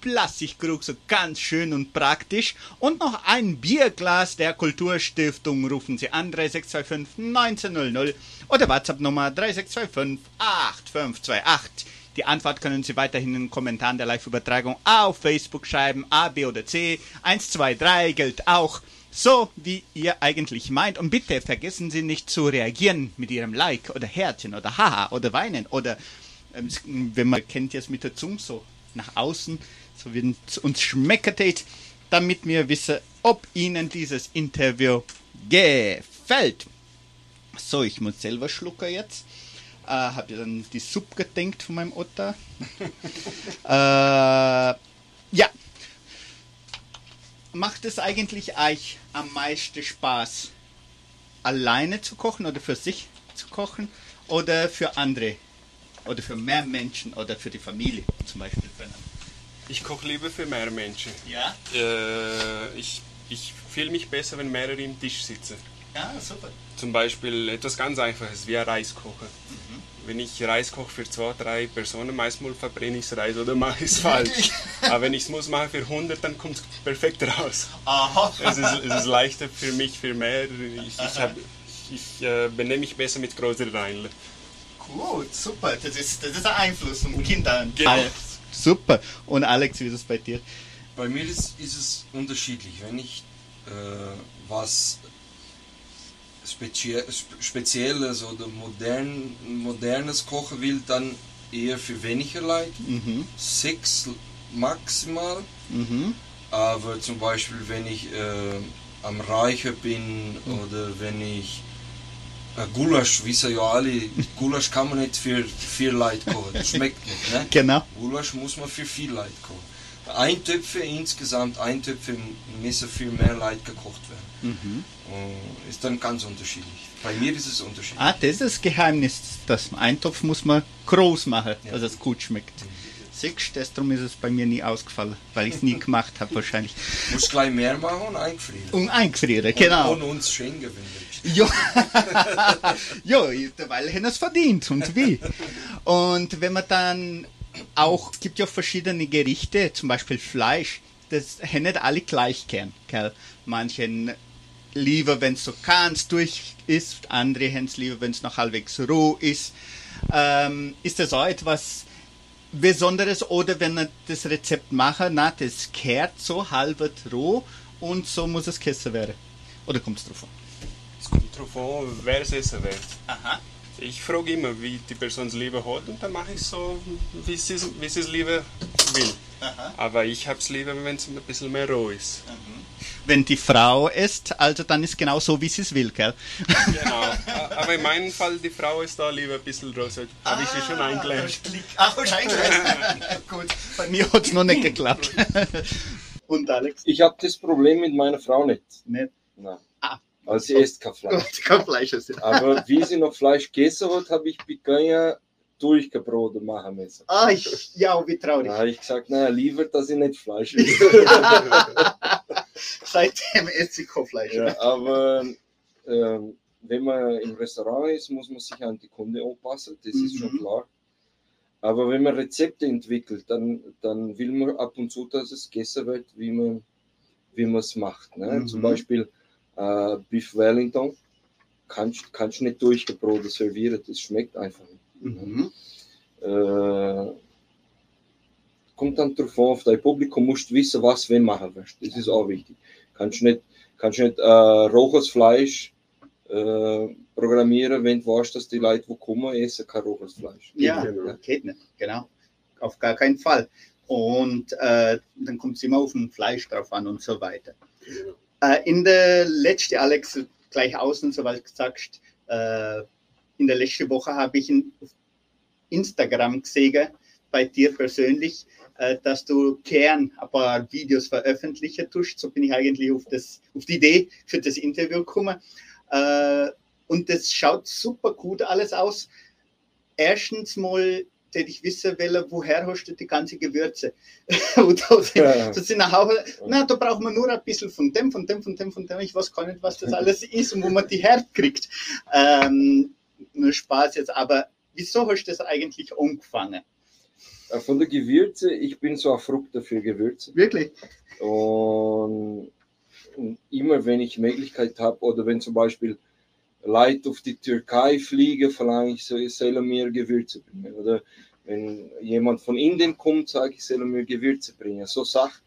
Speaker 2: Plastikkrug, so ganz schön und praktisch. Und noch ein Bierglas der Kulturstiftung. Rufen Sie an 3625 1900 oder WhatsApp Nummer 3625 8528. Die Antwort können Sie weiterhin in den Kommentaren der Live-Übertragung auf Facebook schreiben. A, B oder C. 1, 2, 3 gilt auch. So, wie ihr eigentlich meint. Und bitte vergessen Sie nicht zu reagieren mit Ihrem Like oder Herzchen oder Haha oder Weinen oder, ähm, wenn man kennt jetzt mit der Zunge so nach außen, so wie es uns schmeckert, damit wir wissen, ob Ihnen dieses Interview gefällt. So, ich muss selber schlucken jetzt. Äh, Habe dann die Suppe gedenkt von meinem Otter. [laughs] äh, ja. Macht es eigentlich euch am meisten Spaß, alleine zu kochen oder für sich zu kochen oder für andere? Oder für mehr Menschen oder für die Familie zum Beispiel?
Speaker 6: Ich koche lieber für mehr Menschen.
Speaker 2: Ja?
Speaker 6: Äh, ich ich fühle mich besser, wenn mehrere im Tisch sitzen.
Speaker 2: Ja, super.
Speaker 6: Zum Beispiel etwas ganz Einfaches, wie ein Reiskocher. Mhm. Wenn ich Reis koche für zwei, drei Personen, meistens verbrenne ich das Reis oder mache ich es falsch. [laughs] Aber wenn ich es muss machen für 100, dann kommt es perfekt raus.
Speaker 2: Aha.
Speaker 6: Es ist, es ist leichter für mich, für mehr. Ich, ich, hab, ich äh, benehme mich besser mit größeren Reinle.
Speaker 2: Gut, super. Das ist, das ist ein Einfluss von Kindern.
Speaker 6: Genau.
Speaker 2: Super. Und Alex, wie ist es bei dir?
Speaker 3: Bei mir ist, ist es unterschiedlich. Wenn ich äh, was spezie Spezielles oder modern, modernes kochen will, dann eher für weniger Leute.
Speaker 2: Mhm.
Speaker 3: Sechs maximal.
Speaker 2: Mhm.
Speaker 3: Aber zum Beispiel, wenn ich äh, am Reicher bin
Speaker 2: Mhm.
Speaker 3: oder wenn ich Gulasch, wissen ja alle, Gulasch kann man nicht für vier Leute kochen. Das schmeckt nicht. Ne? [laughs]
Speaker 2: Genau.
Speaker 3: Gulasch muss man für vier Leute kochen. Eintöpfe insgesamt, Eintöpfe müssen für mehr Leute gekocht werden.
Speaker 2: Mhm.
Speaker 3: Und ist dann ganz unterschiedlich. Bei mir ist es unterschiedlich.
Speaker 2: Ah, das ist das Geheimnis. Das Eintopf muss man groß machen,
Speaker 3: Ja.
Speaker 2: dass es gut schmeckt. Siehst du, darum ist es bei mir nie ausgefallen, weil ich es nie gemacht habe wahrscheinlich.
Speaker 3: Muss gleich mehr machen und eingefrieren.
Speaker 2: Und eingefrieren, genau.
Speaker 3: Und, und uns du willst.
Speaker 2: Ja, [laughs] ja weil haben es verdient und wie. Und wenn man dann auch, es gibt ja verschiedene Gerichte, zum Beispiel Fleisch, das haben nicht alle gleich gern, gell? Manchen lieber, wenn es so ganz durch ist, andere haben es lieber, wenn es noch halbwegs roh ist. Ähm, ist das auch etwas Besonderes oder wenn man das Rezept macht, na, das kehrt so halb roh und so muss es gegessen werden? Oder kommt es drauf an?
Speaker 6: Darauf an, wer es essen wird.
Speaker 2: Aha.
Speaker 6: Ich frage immer, wie die Person es lieber hat und dann mache ich so, wie sie es wie sie es lieber will.
Speaker 2: Aha.
Speaker 6: Aber ich habe es lieber, wenn es ein bisschen mehr roh ist.
Speaker 2: Wenn die Frau isst, also dann ist genau so, wie sie es will, gell?
Speaker 6: Genau. [laughs] Aber in meinem Fall, die Frau ist da lieber ein bisschen roh. So habe ich sie schon eingelernt.
Speaker 2: Ach, wahrscheinlich. [laughs] Gut, bei mir hat es noch nicht geklappt. Und Alex?
Speaker 3: Ich habe das Problem mit meiner Frau nicht.
Speaker 2: Nicht.
Speaker 3: Nein. Weil sie isst kein Fleisch.
Speaker 2: Kein Fleisch ist ja.
Speaker 3: Aber [laughs] wie sie noch Fleisch gegessen hat, habe ich Picanha durchgebroten machen müssen.
Speaker 2: Ah, ich, ja, wie traurig.
Speaker 3: Da habe ich gesagt, naja, lieber, dass ich nicht Fleisch [laughs] esse.
Speaker 2: Seitdem esse ich kein Fleisch.
Speaker 3: ja, aber ähm, wenn man im Restaurant ist, muss man sich an die Kunde anpassen, das ist schon
Speaker 2: Mhm.
Speaker 3: klar. Aber wenn man Rezepte entwickelt, dann, dann will man ab und zu, dass es gegessen wird, wie man wie man es macht. Ne?
Speaker 2: Mhm.
Speaker 3: Zum Beispiel äh, Beef Wellington kannst kannst nicht durchgebroten servieren, das schmeckt einfach nicht.
Speaker 2: Mhm.
Speaker 3: Äh, kommt dann darauf an, auf dein Publikum musst du wissen, was du machen willst. Das ist auch wichtig. Kannst nicht, kannst nicht äh, rohes Fleisch äh, programmieren, wenn du weißt, dass die Leute, die kommen, essen kein rohes Fleisch.
Speaker 2: Ja,
Speaker 6: Genau.
Speaker 2: geht nicht. Genau. Auf gar keinen Fall. Und äh, dann kommt es immer auf ein Fleisch drauf an und so weiter. Äh, in der letzten, Alex, gleich außen, so was du sagst, äh, in der letzten Woche habe ich in Instagram gesehen, bei dir persönlich, äh, dass du gern ein paar Videos veröffentlichen tust. So bin ich eigentlich auf, das, auf die Idee für das Interview gekommen. Äh, und das schaut super gut alles aus. Erstens mal, hätte ich wissen wollen, woher hast du die ganze Gewürze? [laughs] Und da sind,
Speaker 3: Ja.
Speaker 2: das sind na, da braucht man nur ein bisschen von dem, von dem, von dem, von dem. Ich weiß gar nicht, was das alles [laughs] ist und wo man die herkriegt. Ähm, nur Spaß jetzt, aber wieso hast du das eigentlich angefangen?
Speaker 3: Äh, Von der Gewürze, ich bin so ein Frucht für Gewürze.
Speaker 2: Wirklich?
Speaker 3: Und immer wenn ich Möglichkeit habe, oder wenn zum Beispiel Leute auf die Türkei fliegen, verlange ich so, ich soll mir Gewürze bringen. Oder wenn jemand von Indien kommt, sage ich, soll mir Gewürze bringen. So Sachen.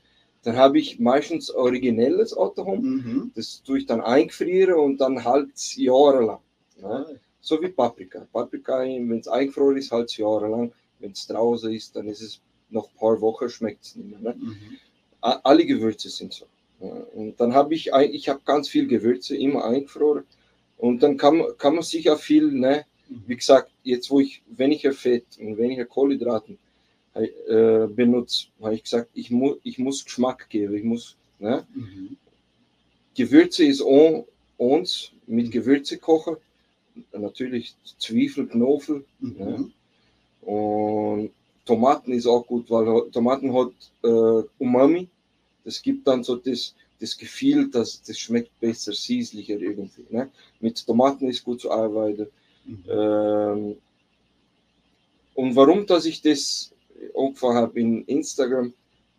Speaker 3: Dann habe ich meistens originelles Autohome.
Speaker 2: Mhm.
Speaker 3: Das tue ich dann eingefrieren und dann halt jahrelang. Ne? So wie Paprika. Paprika, wenn es eingefroren ist, halt jahrelang. Wenn es draußen ist, dann ist es noch ein paar Wochen, schmeckt es nicht mehr. Ne?
Speaker 2: Mhm.
Speaker 3: Alle Gewürze sind so. Ja, Und dann habe ich, ich habe ganz viel Gewürze immer eingefroren. Und dann kann, man- kann man sich auch viel, ne, wie gesagt, jetzt wo ich weniger Fett und weniger Kohlenhydraten äh, benutze, habe ich gesagt, ich, mu ich muss Geschmack geben. Ich muss, ne,
Speaker 2: Mhm.
Speaker 3: Gewürze ist on, uns mit Gewürze kochen. Natürlich Zwiebel, Knofel.
Speaker 2: Mhm.
Speaker 3: Und Tomaten ist auch gut, weil Tomaten hat äh, Umami. Das gibt dann so das, das Gefühl, dass das schmeckt besser, süßlicher irgendwie. Ne? Mit Tomaten ist gut zu arbeiten.
Speaker 2: Mhm.
Speaker 3: Ähm, und warum, dass ich das angefangen habe in Instagram?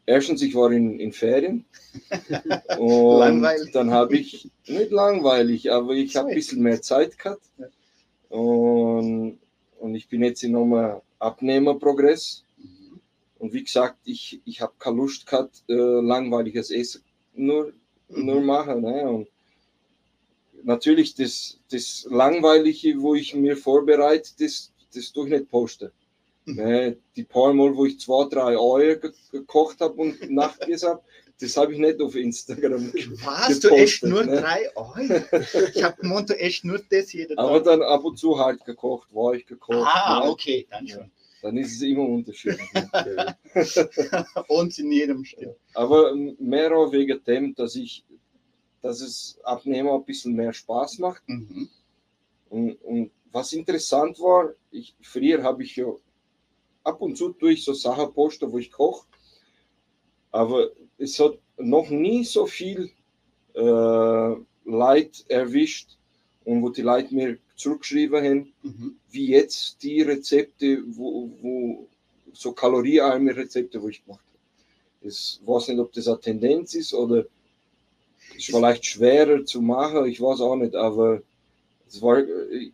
Speaker 3: Erstens, ich war in, in Ferien. [laughs] Und
Speaker 2: Langweilig.
Speaker 3: dann habe ich, nicht langweilig, aber ich habe ein bisschen mehr Zeit gehabt. Und, und ich bin jetzt in einem Abnehmerprogress.
Speaker 2: Mhm.
Speaker 3: Und wie gesagt, ich, ich habe keine Lust gehabt, äh, langweiliges Essen nur, nur machen. Ne? Und natürlich das, das Langweilige, wo ich mir vorbereite, das, das tue ich nicht posten. Ne? Die paar Mal, wo ich zwei, drei Eier ge gekocht habe und nachgegessen habe, das habe ich nicht auf Instagram [laughs]
Speaker 2: Was? Du echt
Speaker 3: gepostet,
Speaker 2: nur
Speaker 3: ne?
Speaker 2: drei Eier? Ich habe gemeint, du echt nur das jeden [laughs]
Speaker 3: Aber
Speaker 2: Tag.
Speaker 3: dann ab und zu halt gekocht, weich gekocht.
Speaker 2: Ah,
Speaker 3: ne?
Speaker 2: okay, dann schon.
Speaker 3: Dann ist es immer unterschiedlich. [laughs]
Speaker 2: Und in jedem Stück.
Speaker 3: Aber mehr auch wegen dem, dass ich, dass es Abnehmen ein bisschen mehr Spaß macht.
Speaker 2: Mhm.
Speaker 3: Und, und was interessant war, ich, früher habe ich ja ab und zu durch so Sachen posten, wo ich koche, aber es hat noch nie so viel äh, Leid erwischt und wo die Leute mir zurückgeschrieben haben,
Speaker 2: Mhm.
Speaker 3: wie jetzt die Rezepte, wo, wo so kaloriearme Rezepte, wo ich gemacht habe. Ich weiß nicht, ob das eine Tendenz ist oder ist vielleicht schwerer zu machen, ich weiß auch nicht, aber es war,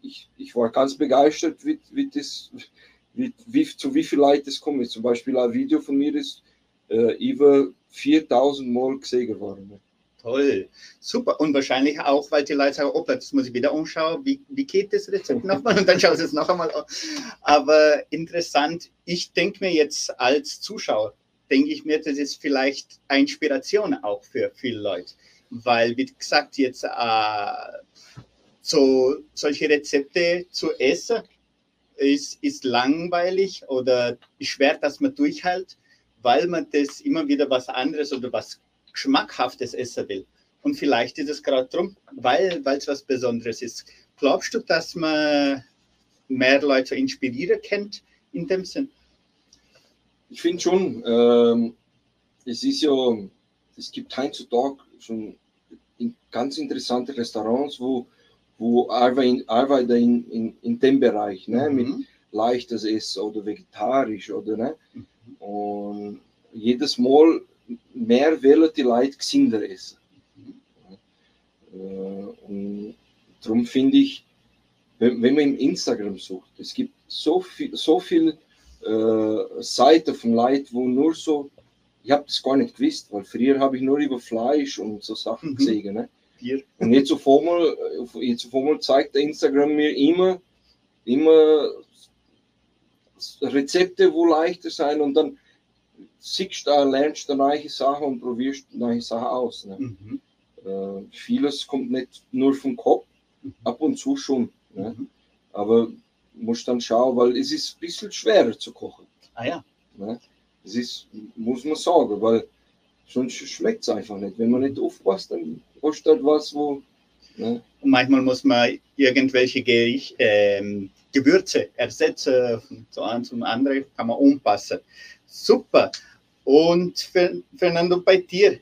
Speaker 3: ich, ich war ganz begeistert, wie, wie das, wie, wie, zu wie viel Leute das kommt. Zum Beispiel ein Video von mir ist äh, über 4000 Mal gesehen geworden.
Speaker 2: Toll, super. Und wahrscheinlich auch, weil die Leute sagen, oh, das muss ich wieder anschauen, wie, wie geht das Rezept nochmal? Und dann schauen sie es noch einmal an. Aber interessant, ich denke mir jetzt als Zuschauer, denke ich mir, das ist vielleicht eine Inspiration auch für viele Leute. Weil, wie gesagt, jetzt äh, so solche Rezepte zu essen, ist, ist langweilig oder schwer, dass man durchhält, weil man das immer wieder was anderes oder was Geschmackhaftes essen will. Und vielleicht ist es gerade drum, weil es was Besonderes ist. Glaubst du, dass man mehr Leute inspirieren kennt in dem Sinn?
Speaker 3: Ich finde schon, ähm, es ist ja, es gibt heutzutage schon in ganz interessante Restaurants, wo, wo arbeiten, arbeiten in, in, in dem Bereich, ne, mit
Speaker 2: Mhm.
Speaker 3: leichtes Essen oder vegetarisch oder ne. Und jedes Mal mehr wählen die Leute gesünder essen. Äh, und darum finde ich, wenn, wenn man im Instagram sucht, es gibt so viel, so viel äh, Seiten von Leuten, wo nur so, ich habe das gar nicht gewusst, weil früher habe ich nur über Fleisch und so Sachen
Speaker 2: Mhm.
Speaker 3: gesehen. Ne? Und jetzt auf einmal, jetzt auf einmal zeigt der Instagram mir immer, immer Rezepte, wo leichter sein und dann siehst du, da, lernst du neue Sachen und probierst neue Sachen aus. Ne?
Speaker 2: Mhm.
Speaker 3: Äh, vieles kommt nicht nur vom Kopf, ab und zu schon. Ne?
Speaker 2: Mhm.
Speaker 3: Aber musst dann schauen, weil es ist ein bisschen schwerer zu kochen.
Speaker 2: Ah ja.
Speaker 3: Ne? Das ist, muss man sagen, weil sonst schmeckt es einfach nicht. Wenn man nicht aufpasst, dann hast du halt was, wo. Ne?
Speaker 2: Manchmal muss man irgendwelche Gericht, ähm, Gewürze ersetzen, von zu einem zum anderen kann man umpassen. Super. Und Fer- Fernando, bei dir,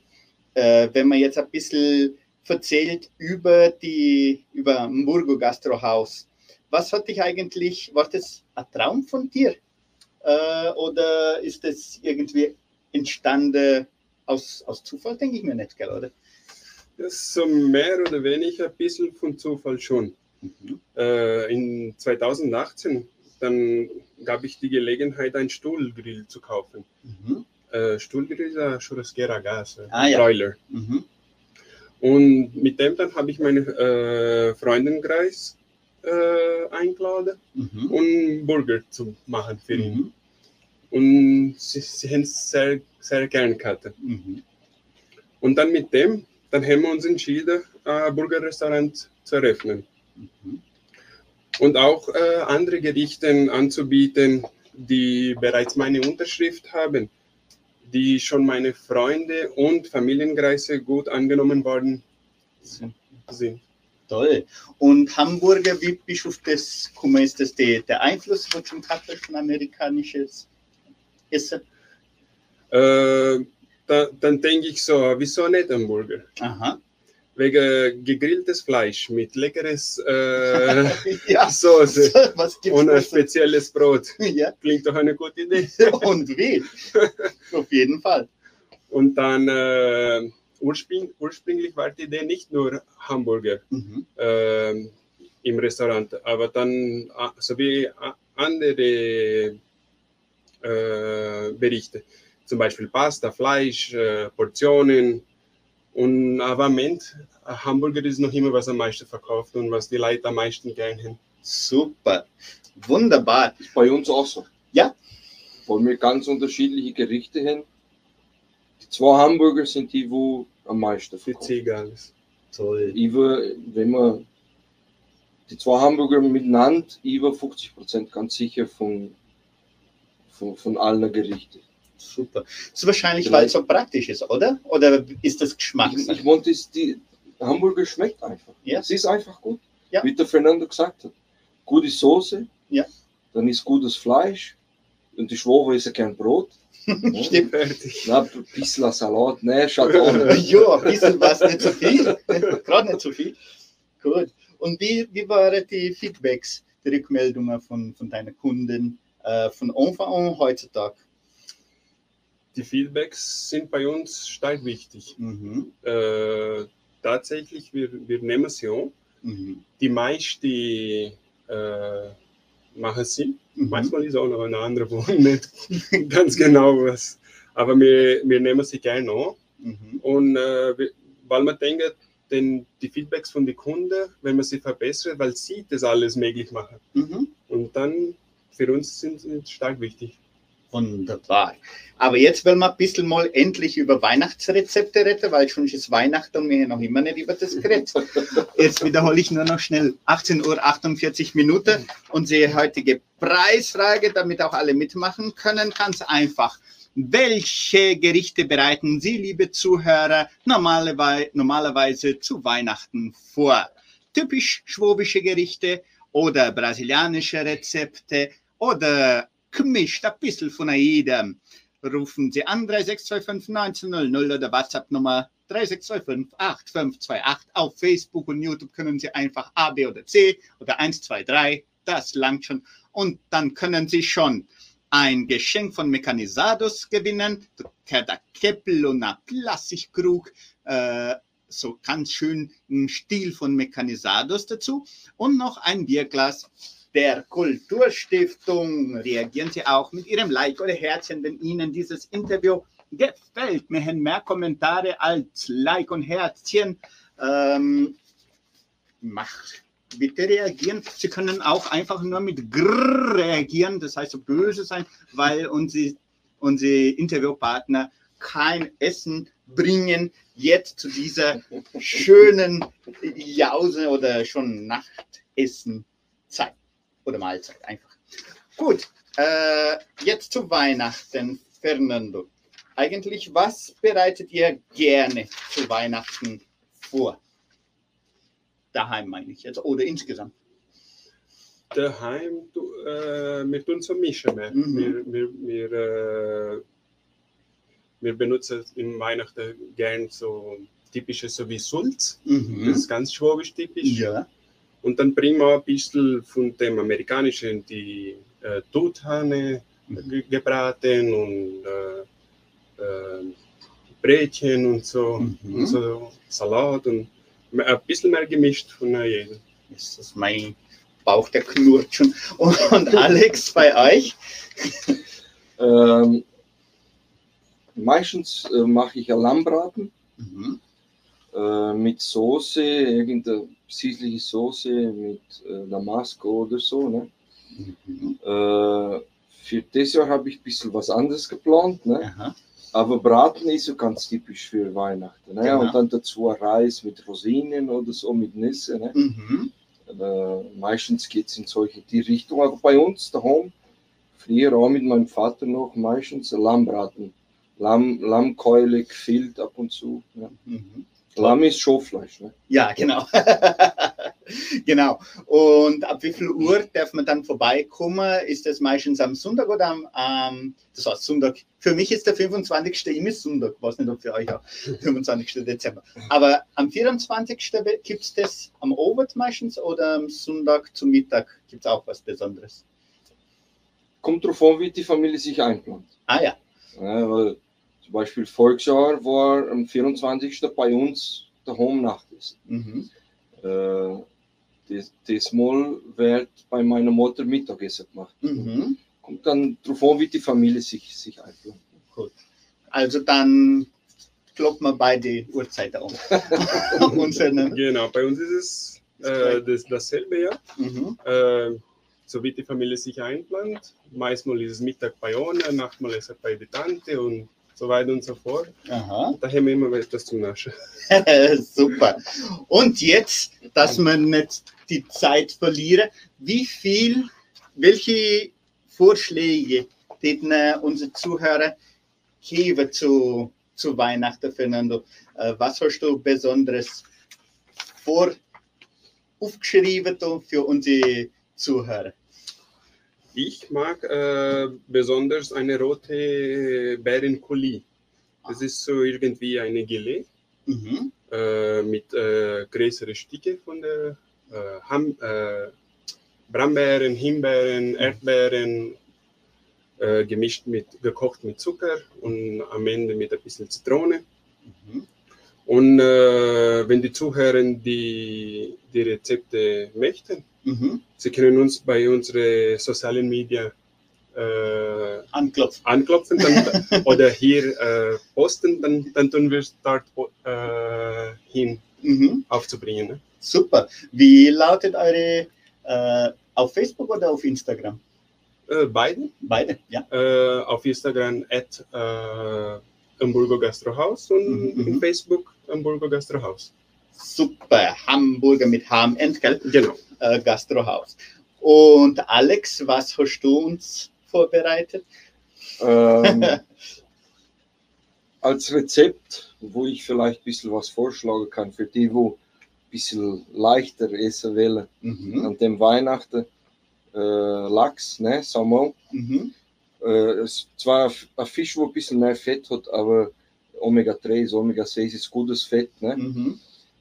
Speaker 2: äh, wenn man jetzt ein bisschen erzählt über die über Hamburgo Gastrohaus, was hat dich eigentlich, war das ein Traum von dir? Äh, oder ist das irgendwie entstanden aus, aus Zufall, denke ich mir nicht, gell, oder?
Speaker 6: Das ist so mehr oder weniger ein bisschen von Zufall schon.
Speaker 2: Mhm.
Speaker 6: Äh, in 2018 dann gab ich die Gelegenheit, einen Stuhlgrill zu kaufen.
Speaker 2: Mhm.
Speaker 6: Äh, Stuhlgrill ist ein churrasqueira a gas,
Speaker 2: Ah, ja.
Speaker 6: Broiler.
Speaker 2: Mhm.
Speaker 6: Und mit dem dann habe ich meinen äh, Freundenkreis äh, eingeladen,
Speaker 2: Mhm.
Speaker 6: um Burger zu machen für ihn.
Speaker 2: Mhm.
Speaker 6: Und sie, sie haben es sehr, sehr gern gehabt.
Speaker 2: Mhm.
Speaker 6: Und dann mit dem, dann haben wir uns entschieden, ein Burgerrestaurant zu eröffnen.
Speaker 2: Mhm.
Speaker 6: Und auch äh, andere Gerichte anzubieten, die bereits meine Unterschrift haben, die schon meine Freunde und Familienkreise gut angenommen worden sind.
Speaker 2: Toll. Und Hamburger, wie Bischof des Kummer, ist das die, der Einfluss von zum von amerikanisches Essen?
Speaker 6: Äh, da, dann denke ich so, wieso nicht ein Burger?
Speaker 2: Aha.
Speaker 6: Wegen gegrilltes Fleisch mit leckeres äh, [laughs]
Speaker 2: Ja,
Speaker 6: Soße [laughs] und ein spezielles Brot.
Speaker 2: Ja,
Speaker 6: Klingt doch eine gute Idee. [laughs]
Speaker 2: und wie? Auf jeden Fall.
Speaker 6: Und dann äh, urspring, ursprünglich war die Idee nicht nur Hamburger
Speaker 2: Mhm.
Speaker 6: ähm, im Restaurant, aber dann äh, sowie a- andere äh, Berichte, zum Beispiel Pasta, Fleisch, äh, Portionen. Und aber am Ende, äh, Hamburger ist noch immer was am meisten verkauft und was die Leute am meisten gerne haben.
Speaker 2: Super. Wunderbar.
Speaker 3: Ist bei uns auch so.
Speaker 2: Ja.
Speaker 3: Weil wir ganz unterschiedliche Gerichte haben. Die zwei Hamburger sind die, wo am meisten
Speaker 6: Für
Speaker 3: verkaufen.
Speaker 6: Ziege alles.
Speaker 2: Toll.
Speaker 3: Über, wenn man die zwei Hamburger miteinander, über 50 Prozent ganz sicher von, von, von allen Gerichten.
Speaker 2: Super. Das ist wahrscheinlich, weil es so praktisch ist, oder? Oder ist das
Speaker 3: Ich,
Speaker 2: Geschmackssache?
Speaker 3: ich wollte, es- die Hamburger schmeckt einfach.
Speaker 2: Ja.
Speaker 3: Es ist einfach gut.
Speaker 2: Ja.
Speaker 3: Wie der Fernando gesagt hat. Gute Soße,
Speaker 2: Ja.
Speaker 3: dann ist gutes Fleisch und die Schwobe ist ja kein Brot. [laughs]
Speaker 2: Stimmt.
Speaker 3: Na, ein bisschen Salat, ne, schaut [laughs]
Speaker 2: ja, ein bisschen was, nicht so viel. Gerade nicht so viel. Gut. Und wie, wie waren die Feedbacks, die Rückmeldungen von, von deinen Kunden äh, von Anfang an heutzutage?
Speaker 6: Die Feedbacks sind bei uns stark wichtig.
Speaker 2: Mhm.
Speaker 6: Äh, tatsächlich, wir, wir nehmen es ja.
Speaker 2: Mhm.
Speaker 6: Die meisten äh, machen sie.
Speaker 2: Mhm.
Speaker 6: Manchmal ist auch noch eine andere, wo [laughs] nicht ganz genau was. Aber wir, wir nehmen sie gerne an.
Speaker 2: Mhm.
Speaker 6: Und äh, weil man denkt, denn die Feedbacks von den Kunden, wenn man sie verbessert, weil sie das alles möglich machen.
Speaker 2: Mhm.
Speaker 6: Und dann für uns sind sie stark wichtig.
Speaker 2: Wunderbar. Aber jetzt wollen wir ein bisschen mal endlich über Weihnachtsrezepte reden, weil schon ist Weihnachten und wir haben noch immer nicht über das geredet. [laughs] Jetzt wiederhole ich nur noch schnell 18.48 Uhr Minuten. Unsere heutige Preisfrage, damit auch alle mitmachen können, ganz einfach. Welche Gerichte bereiten Sie, liebe Zuhörer, normalerweise, normalerweise zu Weihnachten vor? Typisch schwäbische Gerichte oder brasilianische Rezepte oder gemischt, ein bisschen von jedem. Rufen Sie an 3625 1900 oder WhatsApp Nummer 3625 8528. Auf Facebook und YouTube können Sie einfach A, B oder C oder 1, 2, 3. Das langt schon. Und dann können Sie schon ein Geschenk von Mechanisados gewinnen. Der Keppel und ein Plastikkrug. Äh, so ganz schön im Stil von Mechanisados dazu. Und noch ein Bierglas der Kulturstiftung. Reagieren Sie auch mit Ihrem Like oder Herzchen, wenn Ihnen dieses Interview gefällt. Wir haben mehr Kommentare als Like und Herzchen. Ähm, macht bitte reagieren. Sie können auch einfach nur mit Grrr reagieren, das heißt so böse sein, weil unsere, unsere Interviewpartner kein Essen bringen jetzt zu dieser [laughs] schönen Jause oder schon Nachtessen-Zeit oder Mahlzeit einfach. Gut, äh, jetzt zu Weihnachten, Fernando. Eigentlich, was bereitet ihr gerne zu Weihnachten vor? Daheim meine ich jetzt oder insgesamt.
Speaker 6: Daheim, du, äh, wir tun so mischen mehr.
Speaker 2: Mhm.
Speaker 6: Wir, wir, wir, äh, wir benutzen in Weihnachten gern so typische so wie Sulz. Das ist ganz schwäbisch typisch.
Speaker 2: Ja.
Speaker 6: Und dann bringen wir ein bisschen von dem amerikanischen, die äh, Truthahne
Speaker 2: Mhm.
Speaker 6: ge- gebraten und äh, äh, Brötchen und so,
Speaker 2: Mhm.
Speaker 6: und so Salat und ein bisschen mehr gemischt von jedem.
Speaker 2: Das ist mein Bauch, der knurrt schon. Und, und Alex, bei euch?
Speaker 3: Ähm, meistens äh, mache ich ein Lammbraten
Speaker 2: Mhm.
Speaker 3: Äh, mit Soße, irgendeine süßliche Soße mit äh, Damasco oder so. Ne?
Speaker 2: Mhm.
Speaker 3: Äh, für das Jahr habe ich ein bisschen was anderes geplant. Ne?
Speaker 2: Aha.
Speaker 3: Aber Braten ist so ganz typisch für Weihnachten. Ne?
Speaker 2: Genau.
Speaker 3: Und dann dazu ein Reis mit Rosinen oder so, mit Nüsse. Ne?
Speaker 2: Mhm.
Speaker 3: Äh, meistens geht es in solche die Richtung. Aber bei uns daheim, früher auch mit meinem Vater noch, meistens Lammbraten. Lamm, Lammkeule gefüllt ab und zu. Ne?
Speaker 2: Mhm.
Speaker 3: Lamm ist Schofleisch. Ne?
Speaker 2: Ja, genau. [laughs] genau. Und ab wie viel Uhr darf man dann vorbeikommen? Ist das meistens am Sonntag oder am, ähm, das heißt Sonntag? Für mich ist der 25. immer Sonntag, ich weiß nicht, ob für euch auch 25. Dezember. Aber am 24. gibt es das am Abend meistens oder am Sonntag zum Mittag gibt es auch was Besonderes?
Speaker 3: Kommt drauf an, wie die Familie sich einplant.
Speaker 2: Ah ja.
Speaker 3: Ja, weil zum Beispiel Volksjahr war am 24. bei uns daheim Nachtessen.
Speaker 2: Mhm.
Speaker 3: Äh, das, das Mal wird bei meiner Mutter Mittagessen gemacht.
Speaker 2: Mhm.
Speaker 3: Kommt dann drauf an, wie die Familie sich, sich einplant.
Speaker 2: Also dann kloppen wir beide Uhrzeiten [laughs] um.
Speaker 6: Genau, bei uns ist es äh, das, dasselbe, ja.
Speaker 2: mhm.
Speaker 6: Äh, so wie die Familie sich einplant. Meistens ist es Mittag bei einer, Nachtmal ist es bei der Tante und so weiter und so fort.
Speaker 2: Aha.
Speaker 6: Da haben wir immer etwas zum Naschen. [laughs]
Speaker 2: Super. Und jetzt, dass wir nicht die Zeit verlieren, wie viel, welche Vorschläge hätten äh, unsere Zuhörer geben zu, zu Weihnachten, Fernando? Äh, was hast du Besonderes vor aufgeschrieben für unsere Zuhörer?
Speaker 6: Ich mag äh, besonders eine rote Bärenkolie. Das ist so irgendwie eine Gelee
Speaker 2: Mhm.
Speaker 6: äh, mit äh, größeren Stücke von der äh, Ham, äh, Brombeeren, Himbeeren, Erdbeeren, äh, gemischt mit, gekocht mit Zucker und am Ende mit ein bisschen Zitrone.
Speaker 2: Mhm.
Speaker 6: Und äh, wenn die Zuhörer die, die Rezepte möchten,
Speaker 2: Mhm.
Speaker 6: sie können uns bei unseren sozialen Media äh,
Speaker 2: Anklopfen.
Speaker 6: anklopfen dann, [laughs] oder hier äh, posten, dann, dann tun wir es dort äh, hin
Speaker 2: Mhm.
Speaker 6: aufzubringen. Ne?
Speaker 2: Super. Wie lautet eure äh, auf Facebook oder auf Instagram?
Speaker 6: Äh, beide.
Speaker 2: Beide, ja.
Speaker 6: Äh, auf Instagram at Hamburger Gastrohaus und
Speaker 2: Mhm, mhm.
Speaker 6: in Facebook Hamburger Gastrohaus.
Speaker 2: Super. Hamburger mit Ham Entgelt,
Speaker 6: Genau.
Speaker 2: Äh, Gastrohaus. Und Alex, was hast du uns vorbereitet?
Speaker 3: Ähm, [laughs] als Rezept, wo ich vielleicht ein bisschen was vorschlagen kann für die, wo ein bisschen leichter essen wollen,
Speaker 2: Mhm.
Speaker 3: an dem Weihnachten äh, Lachs, ne, Salmon.
Speaker 2: Mhm.
Speaker 3: Äh, es ist zwar ein Fisch, wo ein bisschen mehr Fett hat, aber Omega-3, ist Omega-6 ist gutes Fett. Ne?
Speaker 2: Mhm.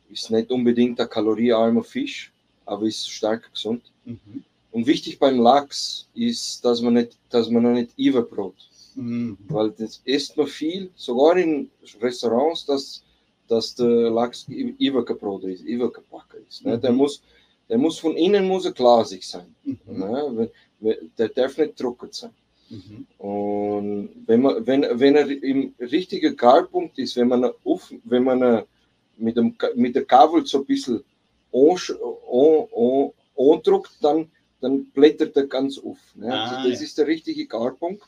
Speaker 3: Ist nicht unbedingt ein kaloriearmer Fisch, aber ist stark gesund.
Speaker 2: Mhm.
Speaker 3: Und wichtig beim Lachs ist, dass man nicht, dass man nicht überbrot.
Speaker 2: Mhm.
Speaker 3: Weil das isst man viel, sogar in Restaurants, dass, dass der Lachs übergebroten ist, übergebacken ist. Ne? Der,
Speaker 2: Mhm.
Speaker 3: muss, der muss von innen muss er glasig sein.
Speaker 2: Mhm.
Speaker 3: Ne? Der darf nicht trocken sein.
Speaker 2: Mhm.
Speaker 3: Und wenn, man, wenn, wenn er im richtigen Garpunkt ist, wenn man, auf, wenn man mit, dem, mit der Kabel so ein bisschen andruckt, dann, dann blättert er ganz auf. Ne?
Speaker 2: Ah,
Speaker 3: also das
Speaker 2: ja.
Speaker 3: ist der richtige Garpunkt.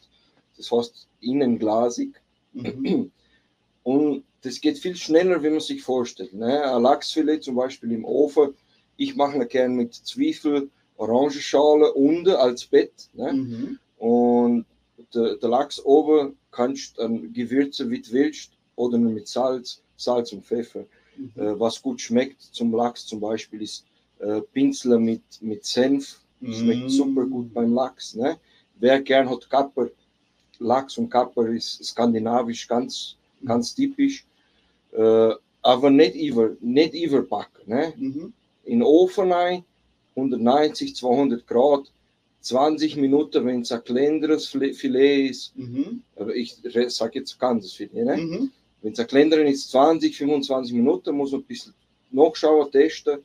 Speaker 3: Das heißt innen glasig.
Speaker 2: Mhm. [clears throat]
Speaker 3: Und das geht viel schneller, wie man sich vorstellt. Ne? Ein Lachsfilet zum Beispiel im Ofen, ich mache ihn gerne mit Zwiebel, Orangenschale unten als Bett. Ne?
Speaker 2: Mhm.
Speaker 3: Und der, der Lachs oben kannst du dann gewürzen, wie du willst, oder mit Salz, Salz und Pfeffer.
Speaker 2: Mhm.
Speaker 3: Was gut schmeckt zum Lachs zum Beispiel ist äh, Pinsel mit, mit Senf. Schmeckt
Speaker 2: Mm.
Speaker 3: super gut beim Lachs. Ne? Wer gern hat Kapper, Lachs und Kapper ist skandinavisch ganz, ganz typisch. Äh, aber nicht, über, nicht überbacken. Ne?
Speaker 2: Mhm.
Speaker 3: in den Ofen rein, 190, 200 Grad, 20 Minuten, wenn es ein kleineres Filet- ist,
Speaker 2: Mhm.
Speaker 3: ich sage jetzt ganzes Filet, ne?
Speaker 2: Mhm.
Speaker 3: Wenn es ein kleineres ist, 20, 25 Minuten, muss man ein bisschen nachschauen, testen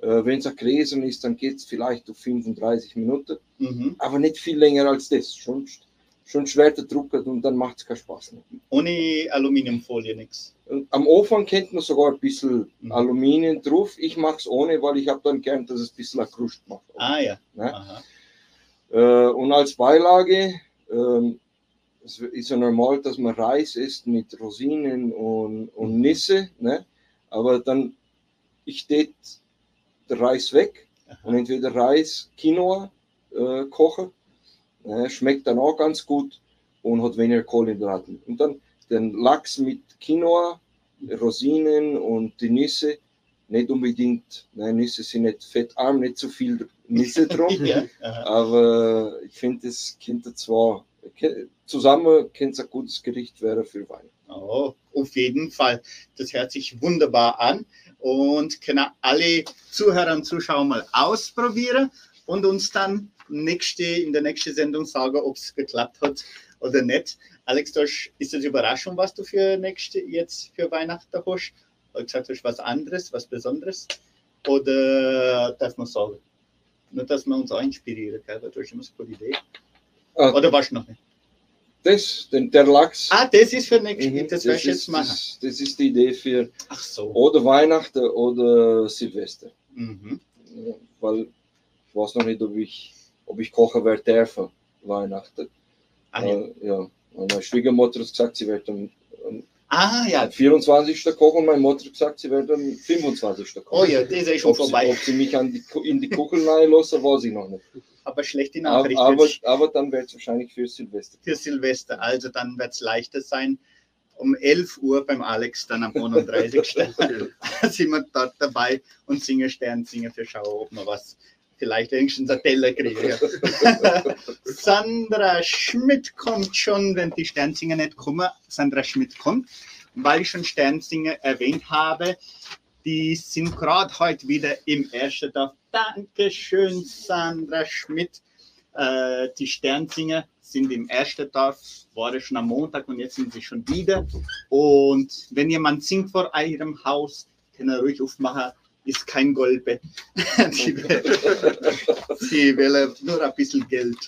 Speaker 3: Äh, Wenn es ein Gläsern ist, dann geht es vielleicht auf 35 Minuten,
Speaker 2: Mhm.
Speaker 3: aber nicht viel länger als das. Schon, schon schwer drucken und dann macht es keinen Spaß mehr.
Speaker 2: Ohne Aluminiumfolie nichts.
Speaker 3: Am Ofen kennt man sogar ein bisschen
Speaker 2: Mhm.
Speaker 3: Aluminium drauf. Ich mache es ohne, weil ich habe dann gern, dass es ein bisschen Krust macht.
Speaker 2: Ah ja.
Speaker 3: Ne?
Speaker 2: Aha.
Speaker 3: Äh, und als Beilage ähm, es ist ja normal, dass man Reis isst mit Rosinen und, und Nüsse. Ne? Aber dann, ich tät den Reis weg und entweder Reis, Quinoa äh, kochen. Ne? Schmeckt dann auch ganz gut und hat weniger Kohlenhydraten. Und dann den Lachs mit Quinoa, Rosinen und die Nüsse. Nicht unbedingt, ne, Nüsse sind nicht fettarm, nicht so viel Nüsse drum. [laughs]
Speaker 2: ja.
Speaker 3: Aber ich finde, es könnte zwar zusammen könnte es ein gutes Gericht werden für Wein.
Speaker 2: Oh, auf jeden Fall. Das hört sich wunderbar an und können alle Zuhörer und Zuschauer mal ausprobieren und uns dann nächste, in der nächsten Sendung sagen, ob es geklappt hat oder nicht. Alex, ist das Überraschung, was du für nächste jetzt für Weihnachten hast? Du gesagt, hast was anderes, was Besonderes? Oder darf man sagen? Nur, dass wir uns auch inspirieren, gell? weil du hast immer so eine Idee.
Speaker 3: Ah,
Speaker 2: Oder warst du noch nicht?
Speaker 3: das, den, der Lachs,
Speaker 2: Ah, das ist für nächste,
Speaker 3: mhm,
Speaker 2: das werde ich jetzt
Speaker 3: ist,
Speaker 2: machen.
Speaker 3: das, das ist die Idee für
Speaker 2: Ach so.
Speaker 3: oder Weihnachten oder Silvester.
Speaker 2: Mhm.
Speaker 3: Weil ich weiß noch nicht, ob ich, ob ich kochen werde dürfen Weihnachten.
Speaker 2: Ah, ja.
Speaker 3: Äh, ja. Meine Schwiegermutter hat gesagt, sie wird am
Speaker 2: ah, ja.
Speaker 3: 24. kochen und meine Mutter gesagt, sie wird am 25. kochen.
Speaker 2: Oh ja, das ist schon
Speaker 3: ob, sie,
Speaker 2: vorbei.
Speaker 3: ob sie mich an die, in die Kuchel reinlassen, weiß ich noch nicht.
Speaker 2: Aber schlechte
Speaker 3: Aber,
Speaker 2: Nachricht
Speaker 3: aber,
Speaker 2: jetzt
Speaker 3: aber dann wird es wahrscheinlich für Silvester.
Speaker 2: für Silvester. Also dann wird es leichter sein. Um 11 Uhr beim Alex, dann am 31. [laughs] [laughs] sind wir dort dabei und singen Sternsinger für Schau, ob wir was vielleicht wenigstens einen Teller kriegen. [laughs] Sandra Schmidt kommt schon, wenn die Sternsinger nicht kommen. Sandra Schmidt kommt, weil ich schon Sternsinger erwähnt habe. Die sind gerade heute wieder im Ersterdorf. Dankeschön, Sandra Schmidt. Äh, die Sternsinger sind im Ersterdorf, waren schon am Montag und jetzt sind sie schon wieder. Und wenn jemand singt vor eurem Haus, kann er ruhig aufmachen, ist kein Golpe. [laughs] die, sie wollen nur ein bisschen Geld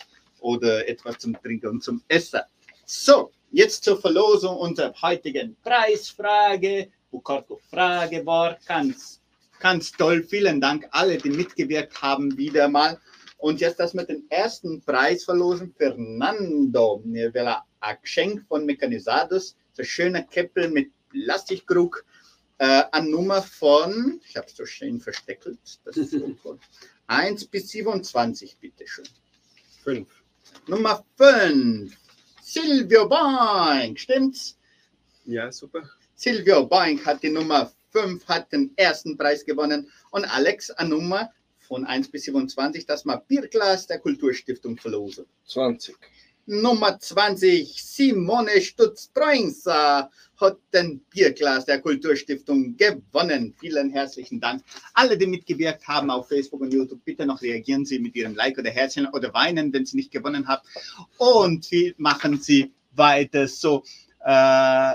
Speaker 2: oder etwas zum Trinken und zum Essen. So, jetzt zur Verlosung unserer heutigen Preisfrage. Bukarko Frage war ganz, ganz toll. Vielen Dank alle, die mitgewirkt haben, wieder mal. Und jetzt, dass wir den ersten Preis verlosen, Fernando. Wir will ein Geschenk von Mechanisados, so schöner Käppel mit Plastikkrug, äh, an Nummer von, ich habe es so schön versteckelt, das ist so toll. [laughs] 1 bis 27, bitteschön.
Speaker 6: Fünf.
Speaker 2: Nummer 5, Silvio Boink, stimmt's?
Speaker 6: Ja, super.
Speaker 2: Silvio Boink hat die Nummer 5, hat den ersten Preis gewonnen und Alex eine Nummer von 1 bis 27, das mal Bierglas der Kulturstiftung verlosen.
Speaker 3: 20.
Speaker 2: Nummer 20, Simone Stutz-Broingser hat den Bierglas der Kulturstiftung gewonnen. Vielen herzlichen Dank. Alle, die mitgewirkt haben auf Facebook und YouTube, bitte noch reagieren Sie mit Ihrem Like oder Herzchen oder weinen, wenn Sie nicht gewonnen haben. Und wie machen Sie weiter so? Äh,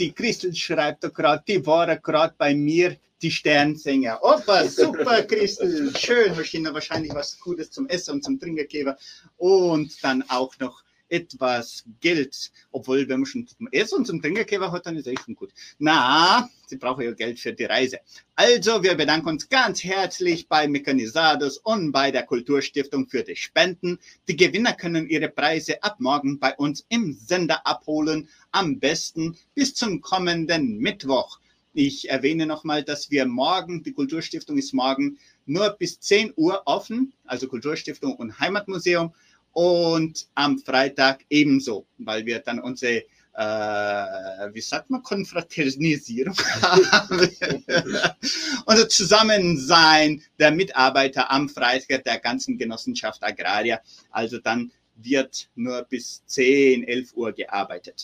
Speaker 2: die Christel schreibt gerade, die war gerade bei mir, die Sternsänger. Opa, super, Christel, schön. Hast wahrscheinlich was Gutes zum Essen und zum Trinken gegeben. Und dann auch noch etwas Geld. Obwohl, man schon zum Essen und zum Trinken dann ist es schon gut. Na, Sie brauchen ja Geld für die Reise. Also, wir bedanken uns ganz herzlich bei Mechanisados und bei der Kulturstiftung für die Spenden. Die Gewinner können ihre Preise ab morgen bei uns im Sender abholen. Am besten bis zum kommenden Mittwoch. Ich erwähne nochmal, dass wir morgen, die Kulturstiftung ist morgen nur bis 10 Uhr offen, also Kulturstiftung und Heimatmuseum. Und am Freitag ebenso, weil wir dann unsere, äh, wie sagt man, Konfraternisierung [laughs] haben. Unser Zusammensein der Mitarbeiter am Freitag der ganzen Genossenschaft Agraria. Also dann wird nur bis 10, 11 Uhr gearbeitet.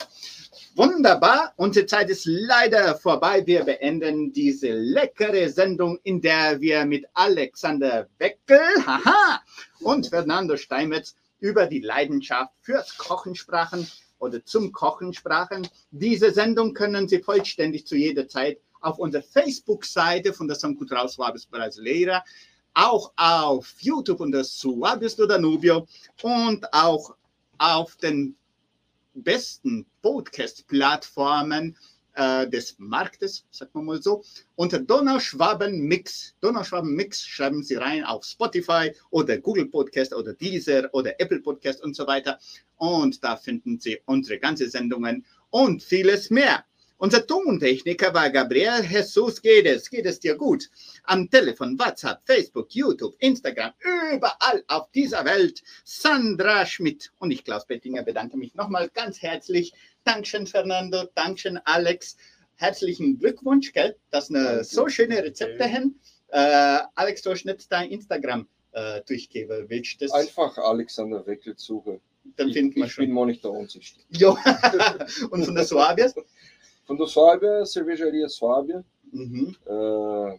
Speaker 2: Wunderbar, unsere Zeit ist leider vorbei. Wir beenden diese leckere Sendung, in der wir mit Alexander Weckel haha, und Fernando Steinmetz über die Leidenschaft fürs Kochen sprachen oder zum Kochen sprachen. Diese Sendung können Sie vollständig zu jeder Zeit auf unserer Facebook-Seite von der St. Cultural Suaves Brasileira, auch auf YouTube unter Suaves do Danubio und auch auf den besten Podcast-Plattformen äh, des Marktes, sagt man mal so, unter Donauschwaben Mix. Donauschwaben Mix schreiben Sie rein auf Spotify oder Google Podcast oder Deezer oder Apple Podcast und so weiter. Und da finden Sie unsere ganzen Sendungen und vieles mehr. Unser Tontechniker war Gabriel Jesus Geht es. Geht es dir gut? Am Telefon, WhatsApp, Facebook, YouTube, Instagram, überall auf dieser Welt. Sandra Schmidt und ich, Klaus Bettinger, bedanke mich nochmal ganz herzlich. Dankeschön, Fernando. Dankeschön, Alex. Herzlichen Glückwunsch, gell? Das sind
Speaker 3: Danke.
Speaker 2: so schöne Rezepte hin. Äh, Alex, du hast nicht dein Instagram äh, durchgeben. Willst du das?
Speaker 3: Einfach Alexander Weckel suchen.
Speaker 2: Dann
Speaker 3: Ich,
Speaker 2: finden wir
Speaker 3: ich bin
Speaker 2: schon.
Speaker 3: Monitor unsichtbar.
Speaker 2: Jo. [laughs] und von der Suabias?
Speaker 3: Von der Suábia, Cervejaria Suábia.
Speaker 2: Mhm.
Speaker 3: Äh,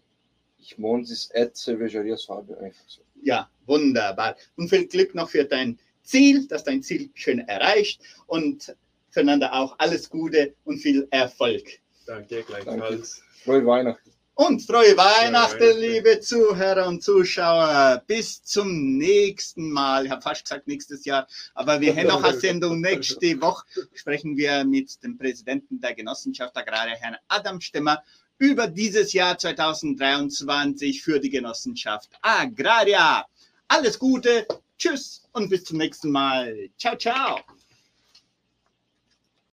Speaker 3: ich meine, es at Cervejaria Suábia einfach so.
Speaker 2: Ja, wunderbar. Und viel Glück noch für dein Ziel, dass dein Ziel schön erreicht und füreinander auch alles Gute und viel Erfolg.
Speaker 6: Danke, gleichfalls.
Speaker 3: Frohe Weihnachten.
Speaker 2: Und frohe Weihnachten,
Speaker 6: Weihnachten.
Speaker 2: liebe Zuhörer und Zuschauer. Bis zum nächsten Mal. Ich habe fast gesagt nächstes Jahr, aber wir haben noch eine Sendung. Nächste Woche sprechen wir mit dem Präsidenten der Genossenschaft Agraria, Herrn Adam Stemmer, über dieses Jahr 2023 für die Genossenschaft Agraria. Alles Gute, tschüss und bis zum nächsten Mal. Ciao, ciao.